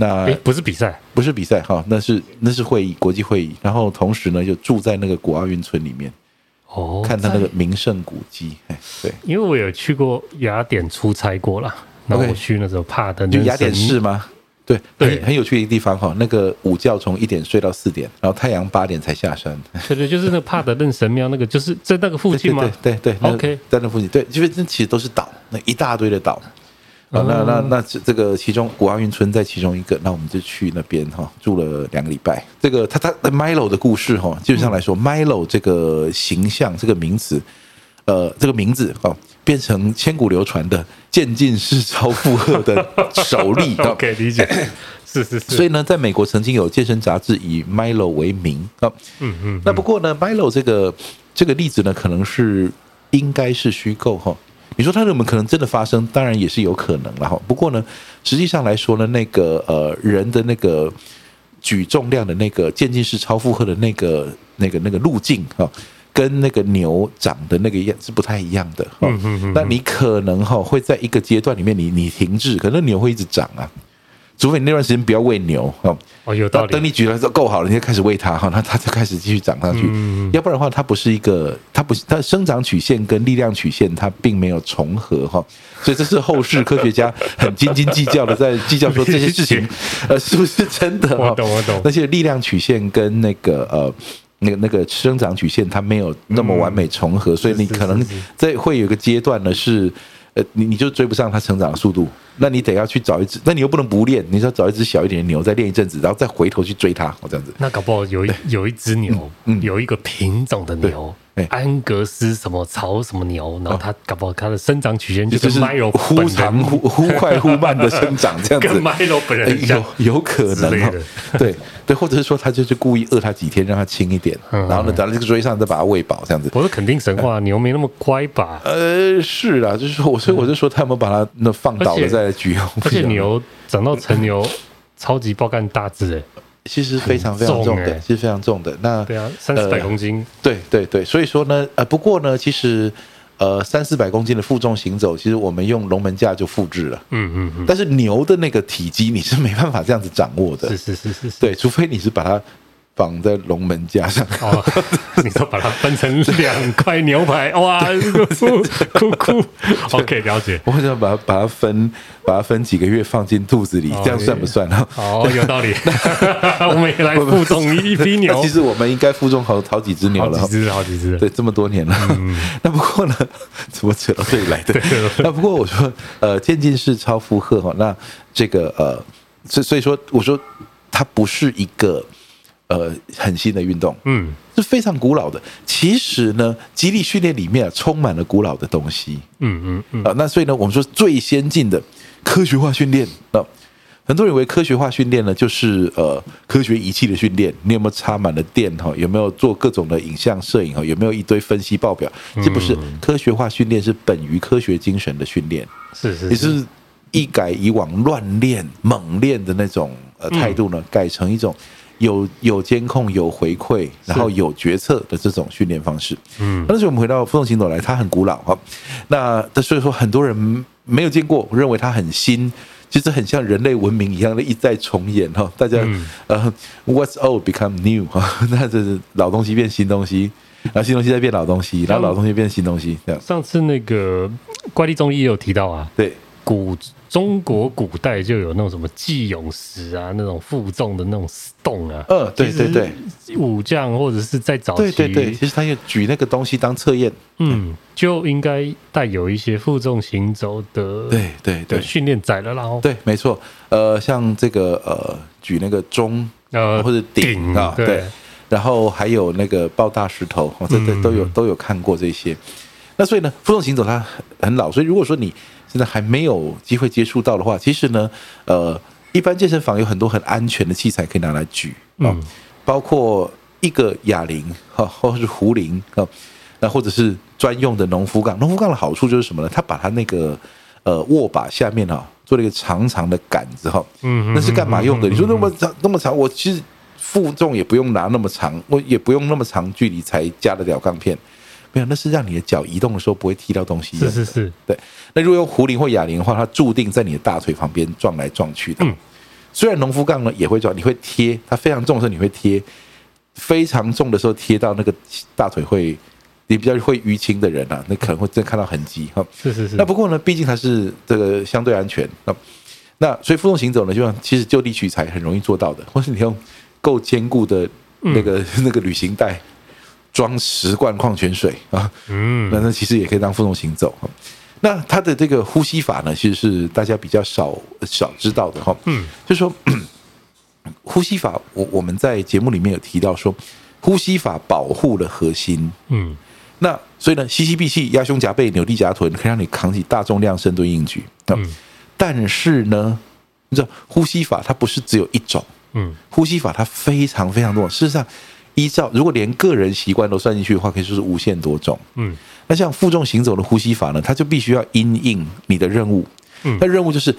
那不是比赛，不是比赛哈，那是那是会议，国际会议。然后同时呢，就住在那个古奥运村里面，哦，看他那个名胜古迹。哎，对，因为我有去过雅典出差过了，然后我去那时候帕德，就雅典市吗？对，对，很有趣的一个地方哈。那个午觉从一点睡到四点，然后太阳八点才下山。对对，就是那个帕德嫩神庙，那个就是在那个附近吗？对对对，OK，在那附近。对，因为那其实都是岛，那一大堆的岛。啊，那那那这这个其中古奥运村在其中一个，那我们就去那边哈住了两个礼拜。这个他他的 Milo 的故事哈，基本上来说，Milo 这个形象这个名词，呃，这个名字哈，变成千古流传的渐进式超负荷的首例。OK，理解。是是是。所以呢，在美国曾经有健身杂志以 Milo 为名啊。嗯嗯。那不过呢，Milo 这个这个例子呢，可能是应该是虚构哈。你说它怎么可能真的发生？当然也是有可能了哈。不过呢，实际上来说呢，那个呃人的那个举重量的那个渐进式超负荷的那个那个那个路径哈，跟那个牛长的那个样是不太一样的哈。那你可能哈会在一个阶段里面你你停滞，可能牛会一直长啊。除非你那段时间不要喂牛哦，有道理。等你举了之后够好了，你就开始喂它哈，那它就开始继续长上去。要不然的话，它不是一个，它不是它的生长曲线跟力量曲线它并没有重合哈，所以这是后世科学家很斤斤计较的，在计较说这些事情呃是不是真的？我懂我懂。那些力量曲线跟那个呃那个那个生长曲线它没有那么完美重合，所以你可能在会有一个阶段呢是。呃，你你就追不上它成长的速度，那你得要去找一只，那你又不能不练，你要找一只小一点的牛再练一阵子，然后再回头去追它，我这样子。那搞不好有一有一只牛，嗯，有一个品种的牛。安格斯什么草什么牛，然后它搞不好它的生长曲线就是 Milo 忽长忽 忽快忽慢的生长这样子，跟 Milo 本人有有可能对对，或者是说他就是故意饿它几天，让它轻一点，然后呢，等这个追上再把它喂饱这样子。我说肯定神话，牛没那么乖吧？呃，是啦，就是说，我所以我就说他有没有把它那放倒了再来举？而且牛长到成牛，超级爆干大只哎。其实非常非常重的，重欸、其实非常重的。那对啊，三四百公斤。对对对，所以说呢，呃，不过呢，其实呃三四百公斤的负重行走，其实我们用龙门架就复制了。嗯嗯嗯。但是牛的那个体积你是没办法这样子掌握的。是是是是是。对，除非你是把它。绑在龙门架上，哦，你都把它分成两块牛排，哇，酷酷，OK，了解。我想把它把它分，把它分几个月放进肚子里，这样算不算呢？哦，有道理。我们也来负重一批牛。其实我们应该负重好好几只牛了，好几只，好几只。对，这么多年了。那不过呢，怎么扯到这里来的？那不过我说，呃，渐进式超负荷哈，那这个呃，所所以说，我说它不是一个。呃，很新的运动，嗯，是非常古老的。其实呢，肌力训练里面啊，充满了古老的东西，嗯嗯嗯。啊，那所以呢，我们说最先进的科学化训练啊，很多人以为科学化训练呢，就是呃科学仪器的训练。你有没有插满了电哈？有没有做各种的影像摄影哈？有没有一堆分析报表？这不是科学化训练，是本于科学精神的训练。是是，也是一改以往乱练猛练的那种呃态度呢，改成一种。有有监控、有回馈，然后有决策的这种训练方式。嗯，但是我们回到负重行走来，它很古老哈。那所以说，很多人没有见过，认为它很新，其实很像人类文明一样的一再重演哈。大家呃，What's old become new 哈，那这是老东西变新东西，然后新东西再变老东西，然后老东西变新东西。这样。上次那个怪力综艺也有提到啊，对。古中国古代就有那种什么计勇石啊，那种负重的那种洞啊。呃，对对对，武将或者是在早期，对对对，其实他也举那个东西当测验。嗯，就应该带有一些负重行走的，对对对，训练载了，然后对，没错。呃，像这个呃，举那个钟呃或者鼎啊，对，然后还有那个抱大石头，这这都有都有看过这些。那所以呢，负重行走它很老，所以如果说你现在还没有机会接触到的话，其实呢，呃，一般健身房有很多很安全的器材可以拿来举啊，包括一个哑铃哈，或者是壶铃啊，那或者是专用的农夫杠。农夫杠的好处就是什么呢？它把它那个呃握把下面啊做了一个长长的杆子哈，嗯，那是干嘛用的？你说那么长那么长，我其实负重也不用拿那么长，我也不用那么长距离才加得了杠片。没有，那是让你的脚移动的时候不会踢到东西。是是是，对。那如果用壶铃或哑铃的话，它注定在你的大腿旁边撞来撞去的。嗯。虽然农夫杠呢也会撞，你会贴，它非常重的时候你会贴，非常重的时候贴到那个大腿会，你比较会淤青的人啊，那可能会真看到痕迹哈。是是是。那不过呢，毕竟它是这个相对安全。那那所以负重行走呢，就像其实就地取材很容易做到的，或是你用够坚固的那个、嗯、那个旅行袋。装十罐矿泉水啊，嗯，那那其实也可以当负重行走。那它的这个呼吸法呢，其实是大家比较少少知道的哈。嗯，就是说 呼吸法，我我们在节目里面有提到说，呼吸法保护了核心。嗯，那所以呢，吸吸闭气，压胸夹背，扭地夹臀，可以让你扛起大重量深蹲硬举。嗯，但是呢，你知道呼吸法它不是只有一种。嗯，呼吸法它非常非常多。事实上。依照如果连个人习惯都算进去的话，可以说是无限多种。嗯，那像负重行走的呼吸法呢，它就必须要因应你的任务。嗯，那任务就是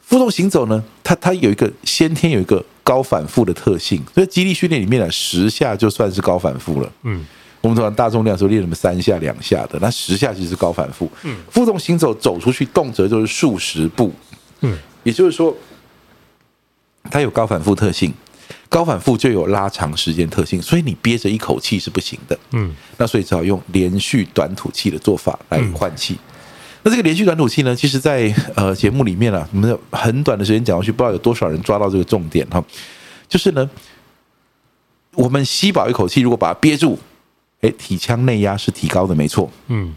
负重行走呢，它它有一个先天有一个高反复的特性，所以肌力训练里面呢，十下就算是高反复了。嗯，我们通常大重量时候练什么三下两下的，那十下其实是高反复。嗯，负重行走走出去动辄就是数十步。嗯，也就是说，它有高反复特性。高反复就有拉长时间特性，所以你憋着一口气是不行的。嗯，那所以只好用连续短吐气的做法来换气。嗯、那这个连续短吐气呢，其实在呃节目里面啊，我们很短的时间讲过去，不知道有多少人抓到这个重点哈。就是呢，我们吸饱一口气，如果把它憋住，哎，体腔内压是提高的，没错。嗯，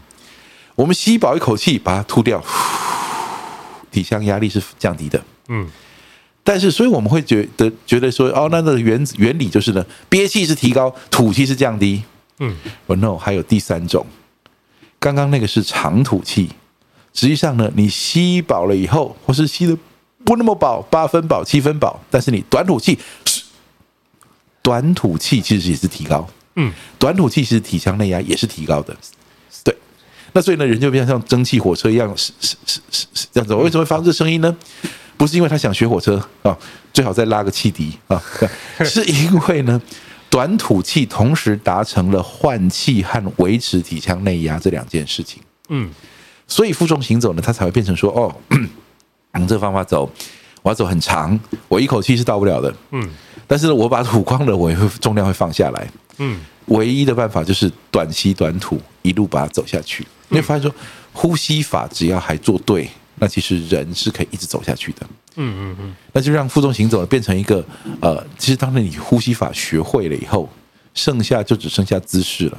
我们吸饱一口气，把它吐掉，体腔压力是降低的。嗯。但是，所以我们会觉得觉得说，哦，那个原原理就是呢，憋气是提高，吐气是降低。嗯，我 no，还有第三种，刚刚那个是长吐气，实际上呢，你吸饱了以后，或是吸的不那么饱，八分饱、七分饱，但是你短吐气，短吐气其实也是提高。嗯，短吐气其实体腔内压也是提高的。对，那所以呢，人就变成像蒸汽火车一样，是是是是是这样子。为什么会发出这声音呢？不是因为他想学火车啊，最好再拉个汽笛啊，是因为呢，短吐气同时达成了换气和维持体腔内压这两件事情。嗯，所以负重行走呢，它才会变成说，哦，用 这个方法走，我要走很长，我一口气是到不了的，嗯，但是呢，我把吐光了，我也会重量会放下来，嗯，唯一的办法就是短吸短吐，一路把它走下去。你会发现说，呼吸法只要还做对，那其实人是可以一直走下去的。嗯嗯嗯，那就让负重行走变成一个呃，其实当你呼吸法学会了以后，剩下就只剩下姿势了。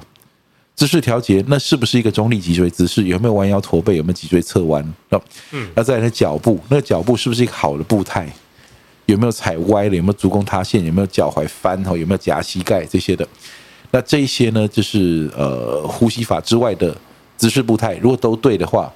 姿势调节，那是不是一个中立脊椎姿势？有没有弯腰驼背？有没有脊椎侧弯？嗯，那再来脚步，那个脚步是不是一个好的步态？有没有踩歪了？有没有足弓塌陷？有没有脚踝翻？哈，有没有夹膝盖这些的？那这一些呢，就是呃，呼吸法之外的姿势步态，如果都对的话，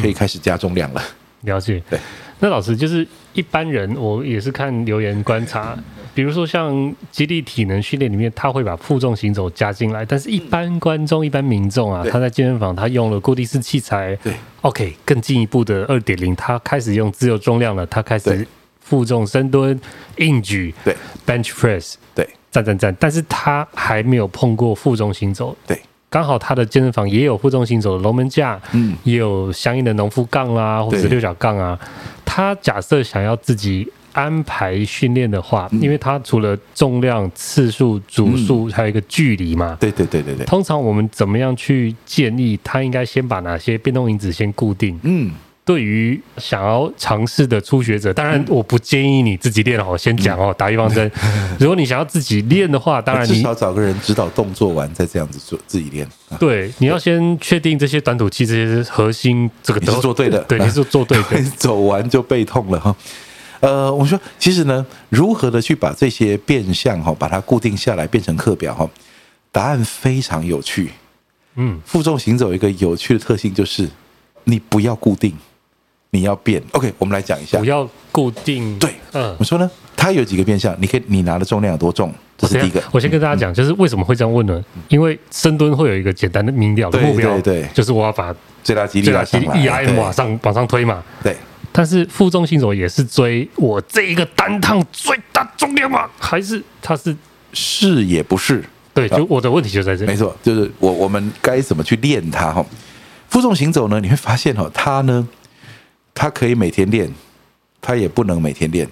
可以开始加重量了。了解，对。那老师就是一般人，我也是看留言观察，比如说像肌力体能训练里面，他会把负重行走加进来，但是一般观众、一般民众啊，他在健身房他用了固定式器材，对，OK，更进一步的二点零，他开始用自由重量了，他开始负重深蹲、硬举，对，bench press，对，站站站，但是他还没有碰过负重行走，对。刚好他的健身房也有负重行走的龙门架，嗯，也有相应的农夫杠啊，或者是六角杠啊。他假设想要自己安排训练的话，因为他除了重量、次数、组数，还有一个距离嘛。对对对对对。通常我们怎么样去建议他应该先把哪些变动因子先固定？嗯。对于想要尝试的初学者，当然我不建议你自己练哦。先讲哦，打预防针。如果你想要自己练的话，当然你至少找个人指导动作完再这样子做自己练。对，你要先确定这些短吐气这些核心，这个都是做对的。对，你是做对的。走完就背痛了哈。呃，我说其实呢，如何的去把这些变相哈，把它固定下来变成课表哈？答案非常有趣。嗯，负重行走一个有趣的特性就是，你不要固定。你要变，OK，我们来讲一下。不要固定，对，嗯，我说呢，它有几个变相，你可以，你拿的重量有多重？这是第一个。我先跟大家讲，就是为什么会这样问呢？因为深蹲会有一个简单的明了的目标，对，就是我要把最大肌力、最大肌力 EIM 往上往上推嘛。对。但是负重行走也是追我这一个单趟最大重量嘛？还是它是是也不是？对，就我的问题就在这里。没错，就是我我们该怎么去练它？哈，负重行走呢？你会发现哈，它呢。他可以每天练，他也不能每天练。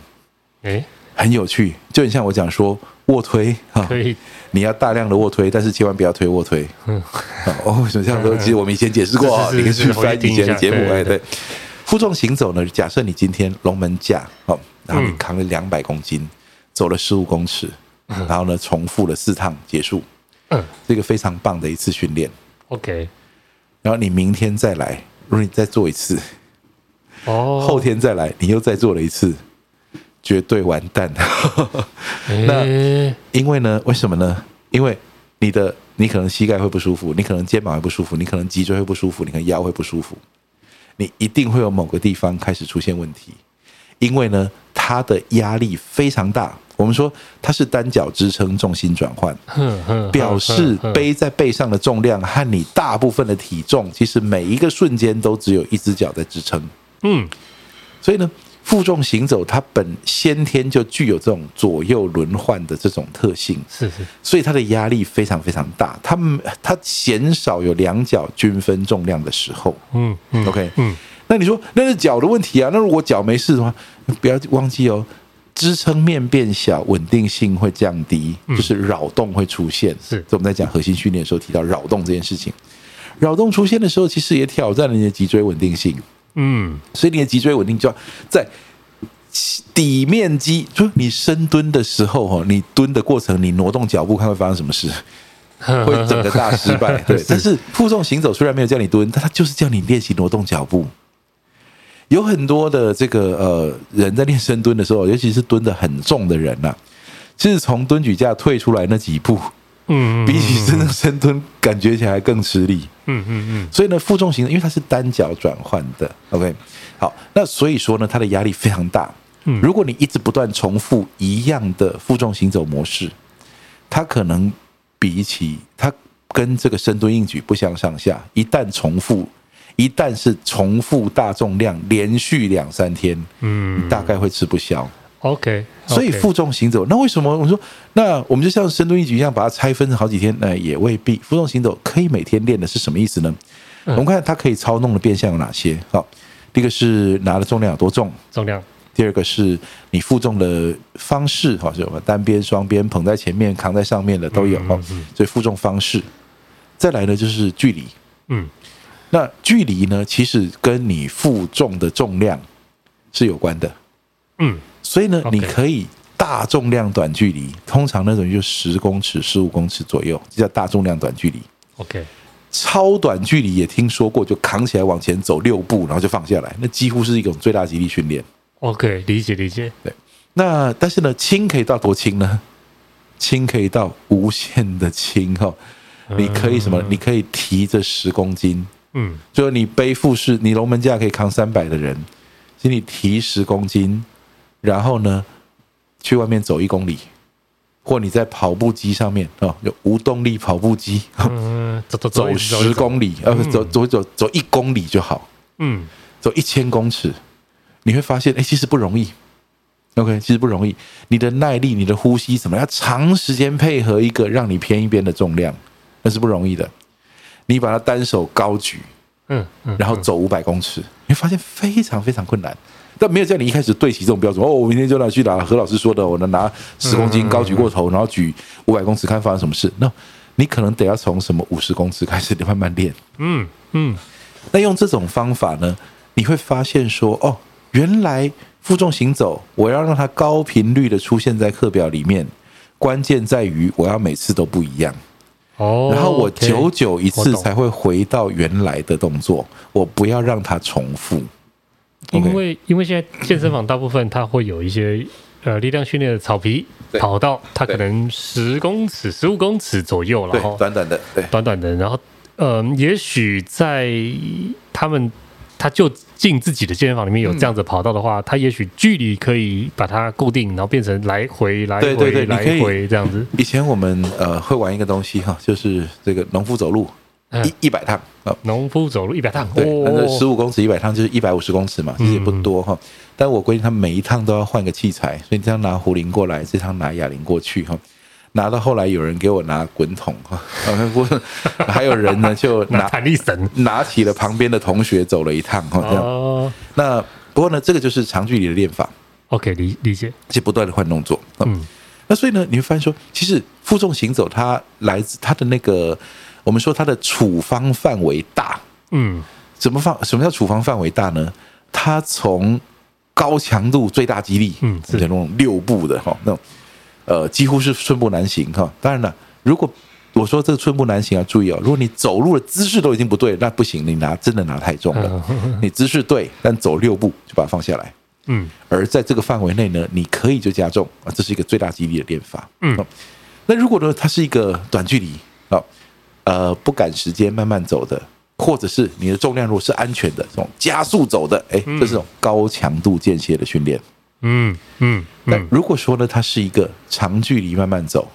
诶，很有趣，就很像我讲说卧推哈，可以，你要大量的卧推，但是千万不要推卧推。嗯，哦，为什么这样说？其实我们以前解释过 啊，你可以去翻以前的节目。哎，对，负重行走呢，假设你今天龙门架，好，然后你扛了两百公斤，走了十五公尺，然后呢，重复了四趟结束。嗯，这个非常棒的一次训练。OK，然后你明天再来，如果你再做一次。哦，后天再来，你又再做了一次，绝对完蛋。那因为呢？为什么呢？因为你的你可能膝盖会不舒服，你可能肩膀会不舒服，你可能脊椎会不舒服，你可能腰会不舒服，你一定会有某个地方开始出现问题。因为呢，它的压力非常大。我们说它是单脚支撑重心转换，表示背在背上的重量和你大部分的体重，其实每一个瞬间都只有一只脚在支撑。嗯，所以呢，负重行走它本先天就具有这种左右轮换的这种特性，是是，所以它的压力非常非常大，它它鲜少有两脚均分重量的时候，嗯嗯，OK，嗯，那你说那是脚的问题啊？那如果脚没事的话，不要忘记哦，支撑面变小，稳定性会降低，就是扰动会出现。是，我们在讲核心训练的时候提到扰动这件事情，扰动出现的时候，其实也挑战了你的脊椎稳定性。嗯，所以你的脊椎稳定就要在底面积，就你深蹲的时候哈，你蹲的过程，你挪动脚步，看会发生什么事，会整个大失败。对，但是负重行走虽然没有叫你蹲，但它就是叫你练习挪动脚步。有很多的这个呃人在练深蹲的时候，尤其是蹲的很重的人呐、啊，其实从蹲举架退出来那几步。嗯，比起真正深蹲，感觉起来更吃力。嗯嗯嗯。所以呢，负重型，因为它是单脚转换的。OK，好，那所以说呢，它的压力非常大。嗯，如果你一直不断重复一样的负重行走模式，它可能比起它跟这个深蹲硬举不相上下。一旦重复，一旦是重复大重量，连续两三天，嗯，大概会吃不消。OK，, okay. 所以负重行走，那为什么我说那我们就像深蹲一举一样，把它拆分成好几天？那也未必。负重行走可以每天练的是什么意思呢？我们看它可以操弄的变相有哪些？好，第一个是拿的重量有多重，重量。第二个是你负重的方式，好，是吧？单边、双边，捧在前面、扛在上面的都有，哈。所以负重方式。再来呢，就是距离。嗯，那距离呢，其实跟你负重的重量是有关的。嗯，所以呢，你可以大重量短距离，通常那种就十公尺、十五公尺左右，这叫大重量短距离。OK，超短距离也听说过，就扛起来往前走六步，然后就放下来，那几乎是一种最大肌力训练。OK，理解理解。对，那但是呢，轻可以到多轻呢？轻可以到无限的轻哈。你可以什么？你可以提着十公斤，嗯，就是你背负式，你龙门架可以扛三百的人，请你提十公斤，然后呢，去外面走一公里，或你在跑步机上面啊，有无动力跑步机，嗯，走走走十公里，呃，走走走走一公里就好，嗯，走一千公尺。你会发现，哎，其实不容易。OK，其实不容易。你的耐力、你的呼吸，什么要长时间配合一个让你偏一边的重量，那是不容易的。你把它单手高举，嗯，然后走五百公尺，你会发现非常非常困难。但没有叫你一开始对齐这种标准。哦，我明天就拿去拿何老师说的，我能拿十公斤高举过头，然后举五百公尺，看发生什么事。那你可能得要从什么五十公尺开始，你慢慢练。嗯嗯。那用这种方法呢，你会发现说，哦。原来负重行走，我要让它高频率的出现在课表里面，关键在于我要每次都不一样。哦，然后我久久一次才会回到原来的动作，我不要让它重复。因为因为现在健身房大部分它会有一些呃力量训练的草皮跑道，它可能十公尺、十五公尺左右，然后短短的，对，短短的，然后呃，也许在他们。他就进自己的健身房里面有这样子跑道的话，他也许距离可以把它固定，然后变成来回来回来回这样子。以前我们呃会玩一个东西哈，就是这个农夫走路一一百趟啊，农夫走路一百趟，对，那十五公尺一百趟就是一百五十公尺嘛，其实也不多哈。但我规定他每一趟都要换个器材，所以你这样拿壶铃过来，这趟拿哑铃过去哈。拿到后来，有人给我拿滚筒哈，还有人呢就 拿弹力绳，拿起了旁边的同学走了一趟哈，这样。那不过呢，这个就是长距离的练法。OK，理理解，而且不断的换动作。嗯，那所以呢，你会发现说，其实负重行走它来自它的那个，我们说它的处方范围大。嗯，怎么放？什么叫处方范围大呢？它从高强度最大肌力，嗯，是那种六步的哈那种。呃，几乎是寸步难行哈。当然了，如果我说这个寸步难行要注意哦，如果你走路的姿势都已经不对，那不行，你拿真的拿太重了。你姿势对，但走六步就把它放下来。嗯，而在这个范围内呢，你可以就加重啊，这是一个最大肌力的练法。嗯，那如果呢，它是一个短距离啊，呃，不赶时间慢慢走的，或者是你的重量如果是安全的这种加速走的，哎，这是种高强度间歇的训练。嗯嗯，那如果说呢，它是一个长距离慢慢走，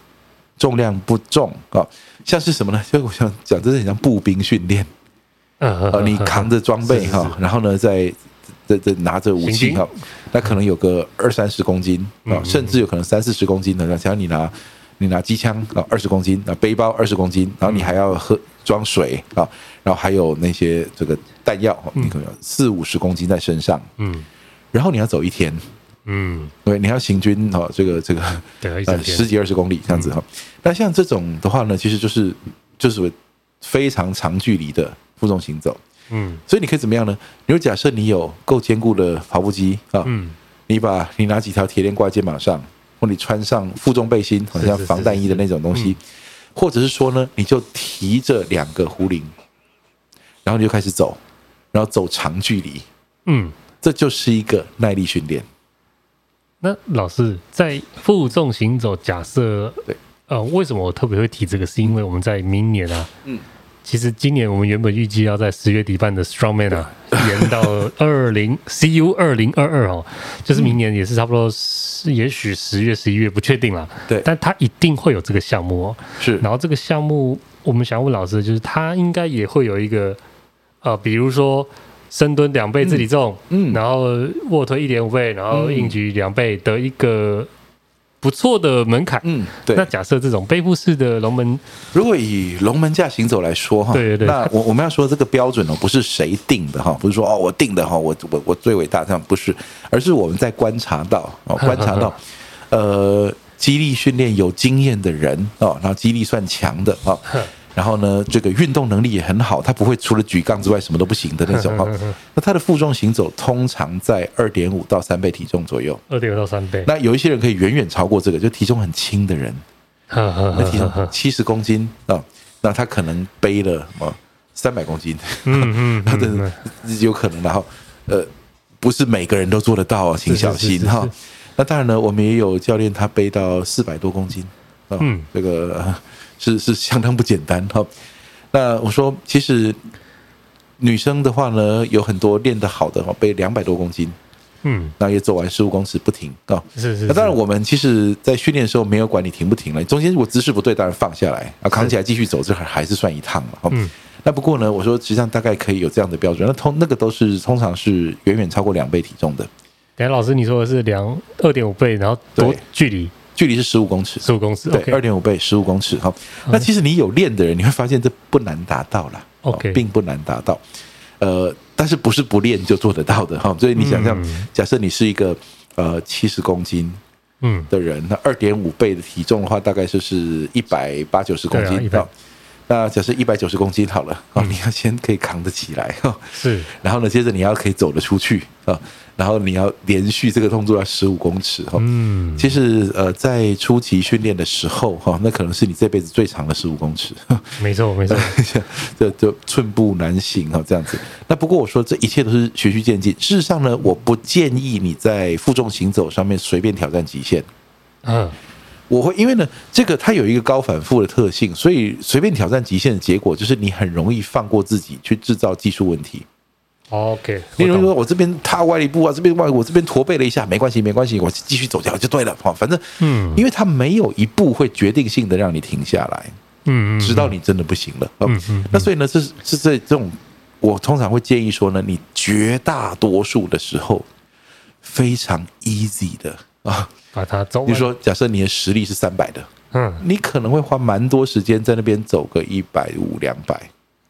重量不重啊，像是什么呢？就我想讲，这是很像步兵训练，呃，你扛着装备哈，然后呢，在在在拿着武器哈，那可能有个二三十公斤啊，甚至有可能三四十公斤的，那像你拿你拿机枪啊，二十公斤啊，背包二十公斤，然后你还要喝装水啊，然后还有那些这个弹药，你可能有四五十公斤在身上，嗯，然后你要走一天。嗯，对，你要行军哦，这个这个，呃，十几二十公里这样子哈。那像这种的话呢，其实就是就是非常长距离的负重行走。嗯，所以你可以怎么样呢？比如假设你有够坚固的跑步机啊，嗯，你把你拿几条铁链挂在肩膀上，或你穿上负重背心，好像防弹衣的那种东西，或者是说呢，你就提着两个壶铃，然后你就开始走，然后走长距离。嗯，这就是一个耐力训练。那老师在负重行走，假设对，呃，为什么我特别会提这个？是因为我们在明年啊，嗯，其实今年我们原本预计要在十月底办的 Strongman 啊，延到二零 CU 二零二二哦，就是明年也是差不多，也许十月十一月不确定了，对，但它一定会有这个项目哦，是，然后这个项目我们想问老师，就是他应该也会有一个，呃，比如说。深蹲两倍自体重，嗯，然后卧推一点五倍，然后硬举两倍的一个不错的门槛。嗯，对。那假设这种背部式的龙门，如果以龙门架行走来说哈，对对对，那我我们要说这个标准呢，不是谁定的哈，不是说哦我定的哈，我我我最伟大这样不是，而是我们在观察到哦，观察到，呃，肌力训练有经验的人哦，然后肌力算强的啊。然后呢，这个运动能力也很好，他不会除了举杠之外什么都不行的那种哈。那他的负重行走通常在二点五到三倍体重左右。二点五到三倍。那有一些人可以远远超过这个，就体重很轻的人，那体重七十公斤啊，那他可能背了什么三百公斤。嗯嗯，这有可能。然后呃，不是每个人都做得到啊，请小心哈。那当然呢，我们也有教练他背到四百多公斤啊，这个。是是相当不简单哈，那我说其实女生的话呢，有很多练得好的哈，背两百多公斤，嗯，那也走完十五公尺不停啊，是是。那当然我们其实，在训练的时候没有管你停不停了，中间如果姿势不对，当然放下来啊，扛起来继续走，这还还是算一趟嘛。嗯。那不过呢，我说实际上大概可以有这样的标准，那通那个都是通常是远远超过两倍体重的。等下老师你说的是两二点五倍，然后多距离？距离是十五公尺，十五公尺，对，二点五倍，十五公尺。哈，那其实你有练的人，你会发现这不难达到了，OK，并不难达到。呃，但是不是不练就做得到的哈。所以你想象，假设你是一个呃七十公斤嗯的人，那二点五倍的体重的话，大概就是一百八九十公斤。那假设一百九十公斤好了啊，你要先可以扛得起来哈，是，然后呢，接着你要可以走得出去啊，然后你要连续这个动作要十五公尺哈，嗯，其实呃，在初期训练的时候哈，那可能是你这辈子最长的十五公尺，没错没错，这 就寸步难行哈，这样子。那不过我说这一切都是循序渐进，事实上呢，我不建议你在负重行走上面随便挑战极限，嗯。我会因为呢，这个它有一个高反复的特性，所以随便挑战极限的结果就是你很容易放过自己去制造技术问题。OK，例如说我这边踏歪了一步啊，这边歪我这边驼背了一下，没关系没关系，我继续走掉就对了。好，反正嗯，因为它没有一步会决定性的让你停下来，嗯，直到你真的不行了。嗯嗯，那所以呢，这是是这这种，我通常会建议说呢，你绝大多数的时候非常 easy 的啊。把它走。比如说，假设你的实力是三百的，嗯，你可能会花蛮多时间在那边走个一百五两百，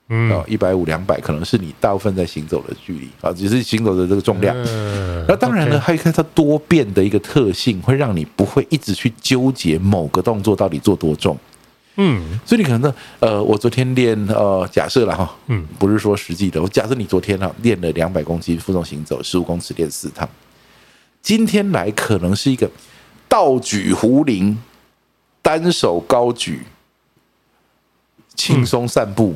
嗯，哦，一百五两百可能是你大部分在行走的距离啊，只是行走的这个重量。嗯，那当然呢，还有看它多变的一个特性，会让你不会一直去纠结某个动作到底做多重。嗯，所以你可能呢，呃，我昨天练，呃，假设了哈，嗯，不是说实际的，我假设你昨天啊练了两百公斤负重行走，十五公尺练四趟，今天来可能是一个。倒举壶铃，单手高举，轻松散步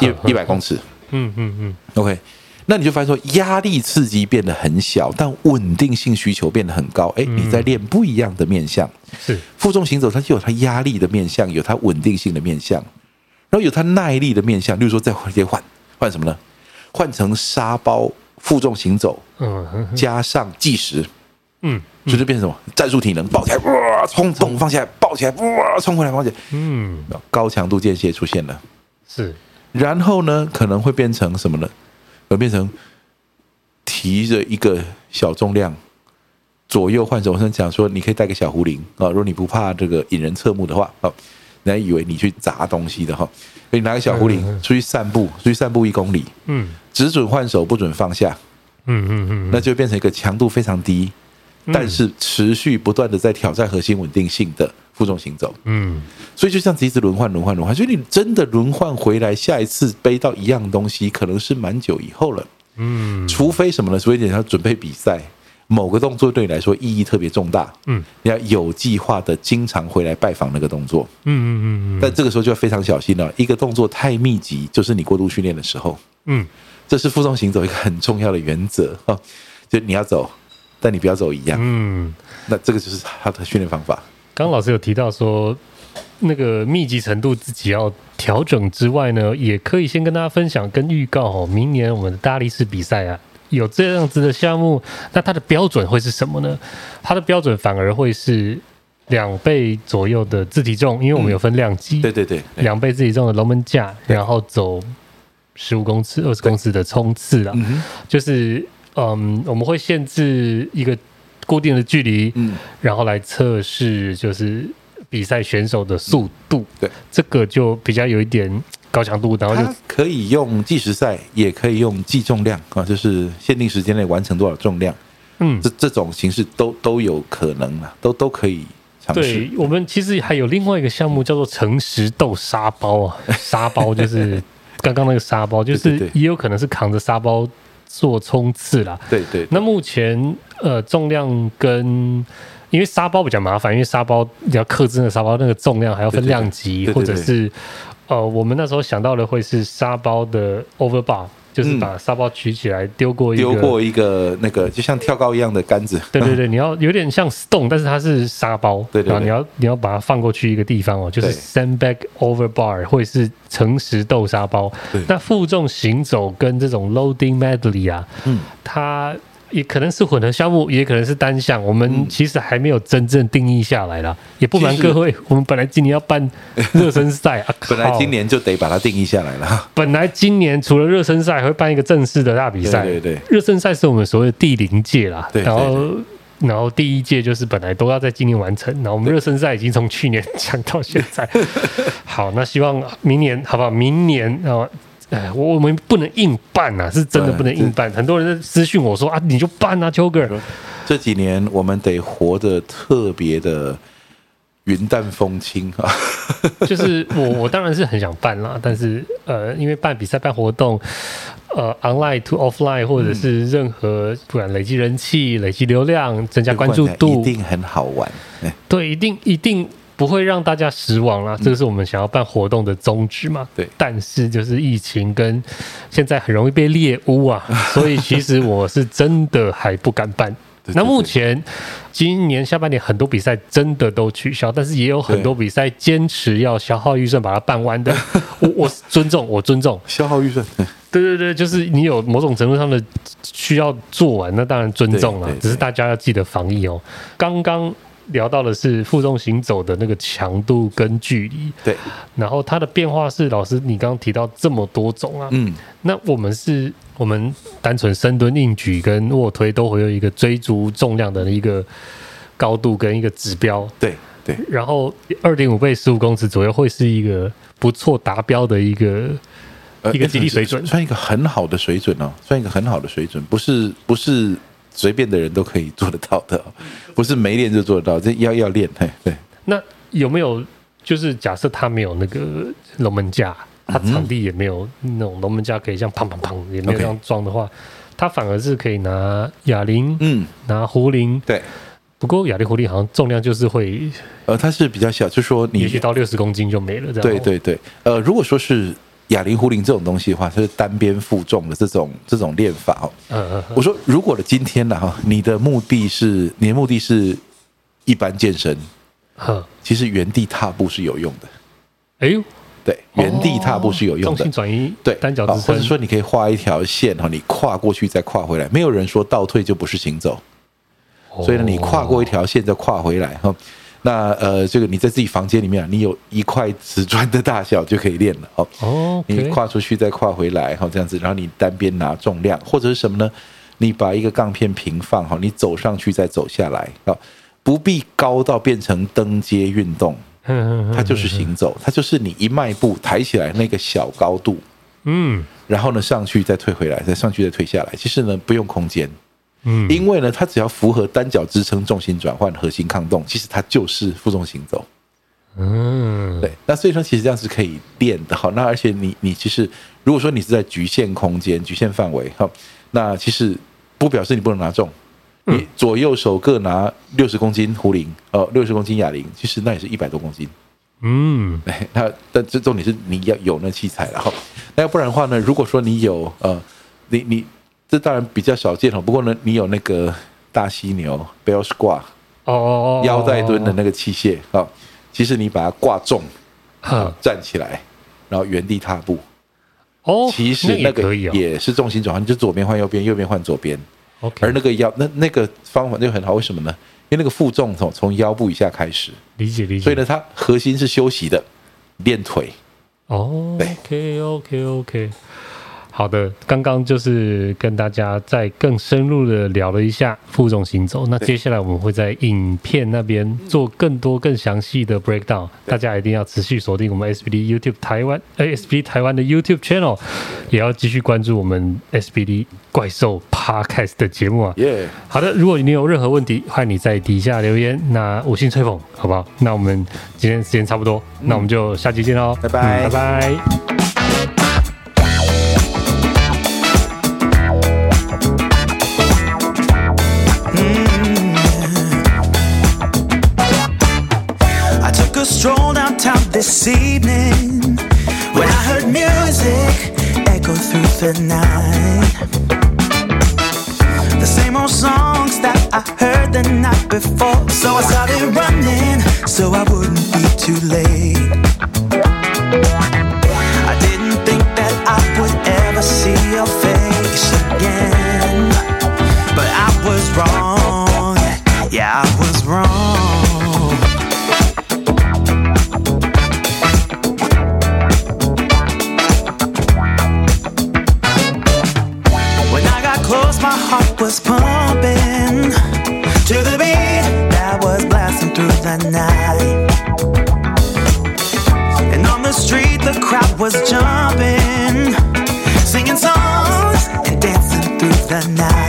一一百公尺。嗯嗯嗯。OK，那你就发现说，压力刺激变得很小，但稳定性需求变得很高。哎，你在练不一样的面相。是负重行走，它就有它压力的面相，有它稳定性的面相，然后有它耐力的面相。例如说，再直接换换什么呢？换成沙包负重行走，嗯，加上计时。嗯，所以就变成什么？战术体能，抱起来，哇，冲，咚，放下来，抱起来，哇，冲回来，放起来。嗯，高强度间歇出现了，是。然后呢，可能会变成什么呢？会变成提着一个小重量，左右换手。我想讲说，你可以带个小壶铃啊，如果你不怕这个引人侧目的话啊，人家以为你去砸东西的哈，可以拿个小壶铃出去散步，出去散步一公里。嗯，只准换手，不准放下。嗯嗯嗯，那就变成一个强度非常低。但是持续不断的在挑战核心稳定性的负重行走，嗯，所以就这样子一直轮换轮换轮换，所以你真的轮换回来，下一次背到一样东西，可能是蛮久以后了，嗯，除非什么呢？所以你要准备比赛，某个动作对你来说意义特别重大，嗯，你要有计划的经常回来拜访那个动作，嗯嗯嗯嗯，但这个时候就要非常小心了，一个动作太密集，就是你过度训练的时候，嗯，这是负重行走一个很重要的原则啊，就你要走。但你不要走一样，嗯，那这个就是他的训练方法。刚刚老师有提到说，那个密集程度自己要调整之外呢，也可以先跟大家分享跟预告哦，明年我们的大力士比赛啊，有这样子的项目，那它的标准会是什么呢？它的标准反而会是两倍左右的自体重，因为我们有分量级，对对对，两倍自体重的龙门架，然后走十五公尺、二十公尺的冲刺啊，就是。嗯，我们会限制一个固定的距离，嗯，然后来测试就是比赛选手的速度，嗯、对，这个就比较有一点高强度，然后就可以用计时赛，也可以用计重量啊，就是限定时间内完成多少重量，嗯，这这种形式都都有可能啊，都都可以。对，我们其实还有另外一个项目叫做诚实豆沙包啊，沙包就是 刚刚那个沙包，就是也有可能是扛着沙包做冲刺啦。对对，对。那目前呃重量跟因为沙包比较麻烦，因为沙包你要克制那个沙包那个重量还要分量级，或者是呃我们那时候想到的会是沙包的 overbar。就是把沙包举起来丢过一个，丢过一个那个就像跳高一样的杆子。对对对，你要有点像 stone，但是它是沙包。对对，然后你要你要把它放过去一个地方哦，就是 sandbag over bar，或者是诚实豆沙包。那负重行走跟这种 loading medley 啊，嗯，它。也可能是混合项目，也可能是单项。我们其实还没有真正定义下来啦。嗯、也不瞒各位，我们本来今年要办热身赛啊，本来今年就得把它定义下来了。本来今年除了热身赛，还会办一个正式的大比赛。对对对，热身赛是我们所谓的第零届啦。对，然后然后第一届就是本来都要在今年完成，然后我们热身赛已经从去年讲到现在。好，那希望明年好不好？明年啊。哎，我我们不能硬办呐，是真的不能硬办。很多人私讯我说啊，你就办啊，秋哥。这几年我们得活得特别的云淡风轻啊。就是我我当然是很想办啦，但是呃，因为办比赛办活动，呃，online to offline 或者是任何不然累积人气、累积流量、增加关注度，一定很好玩。对，一定一定。不会让大家失望啦，这个是我们想要办活动的宗旨嘛。对，但是就是疫情跟现在很容易被猎巫啊，所以其实我是真的还不敢办。那目前今年下半年很多比赛真的都取消，但是也有很多比赛坚持要消耗预算把它办完的。我我尊重，我尊重消耗预算。对对对，就是你有某种程度上的需要做完，那当然尊重了。只是大家要记得防疫哦。刚刚。聊到的是负重行走的那个强度跟距离，对，然后它的变化是老师你刚刚提到这么多种啊，嗯，那我们是我们单纯深蹲、硬举跟卧推都会有一个追逐重量的一个高度跟一个指标，对对，然后二点五倍十五公尺左右会是一个不错达标的一个、呃、一个肌力水准，算一个很好的水准哦，算一个很好的水准，不是不是。随便的人都可以做得到的，不是没练就做得到，这要要练。嘿，对。那有没有就是假设他没有那个龙门架，他场地也没有那种龙门架可以像砰砰砰也没有这样装的话，他反而是可以拿哑铃，嗯，拿壶铃。对。不过哑铃壶铃好像重量就是会，呃，它是比较小，就是说你也许到六十公斤就没了。这样。对对对。呃，如果说是。哑铃、壶铃这种东西的话，它是单边负重的这种这种练法哦。嗯嗯。我说，如果的今天呢哈，你的目的是你的目的是一般健身，其实原地踏步是有用的。哎呦，对，原地踏步是有用的。重心转移，对，单脚或者说你可以画一条线哈，你跨过去再跨回来。没有人说倒退就不是行走，所以呢，你跨过一条线再跨回来哈。那呃，这个你在自己房间里面，你有一块瓷砖的大小就可以练了哦。哦，你跨出去再跨回来，哈，这样子，然后你单边拿重量，或者是什么呢？你把一个杠片平放，哈，你走上去再走下来，啊，不必高到变成登阶运动，它就是行走，它就是你一迈步抬起来那个小高度，嗯，然后呢上去再退回来，再上去再退下来，其实呢不用空间。嗯，因为呢，它只要符合单脚支撑、重心转换、核心抗动，其实它就是负重行走。嗯，对。那所以说，其实这样是可以练的。好，那而且你你其实，如果说你是在局限空间、局限范围，哈，那其实不表示你不能拿重。你左右手各拿六十公斤壶铃，哦，六十公斤哑铃，其实那也是一百多公斤。嗯，那但这重点是你要有那器材，然后那要不然的话呢，如果说你有呃，你你。这当然比较少见哦，不过呢，你有那个大犀牛 bell squat 哦，腰带蹲的那个器械啊，其实你把它挂重，站起来，然后原地踏步，哦，其实那个也是重心转换，你就左边换右边，右边换左边，OK，而那个腰那那个方法就很好，为什么呢？因为那个负重从从腰部以下开始，理解理解，所以呢，它核心是休息的，练腿，哦，对，OK OK OK。好的，刚刚就是跟大家再更深入的聊了一下负重行走。那接下来我们会在影片那边做更多更详细的 breakdown，大家一定要持续锁定我们 SBD YouTube 台湾，ASBD 台湾的 YouTube channel，也要继续关注我们 SBD 怪兽 Podcast 的节目啊。耶，好的，如果你有任何问题，欢迎你在底下留言，那五星吹捧，好不好？那我们今天时间差不多，那我们就下期见喽，拜拜，拜拜。The night. The same old songs that I heard the night before. So I started running so I wouldn't be too late. I didn't think that I would ever see your face again, but I was wrong. Yeah, I was wrong. Was pumping to the beat that was blasting through the night. And on the street, the crowd was jumping, singing songs and dancing through the night.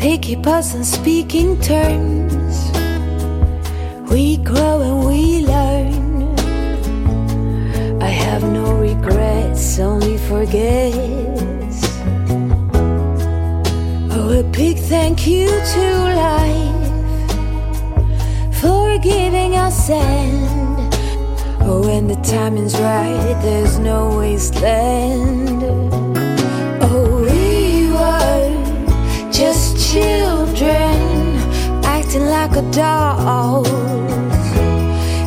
They keep us on speaking terms. We grow and we learn. I have no regrets, only forgets. Oh, a big thank you to life for giving us sand. Oh, when the timing's right, there's no wasteland. children acting like a doll.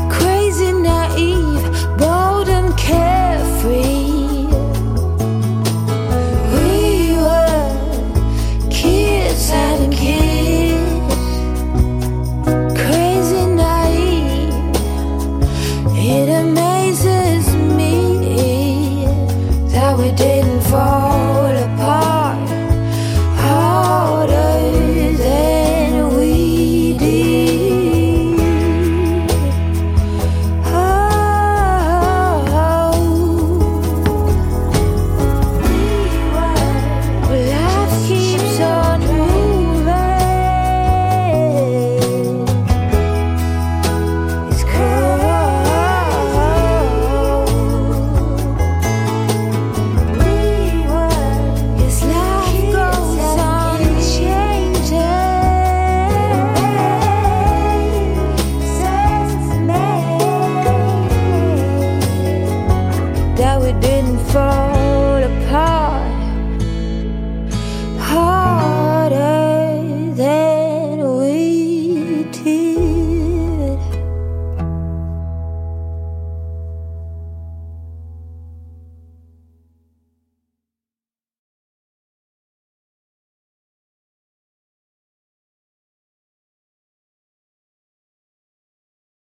Crazy, naive, bold, and carefree.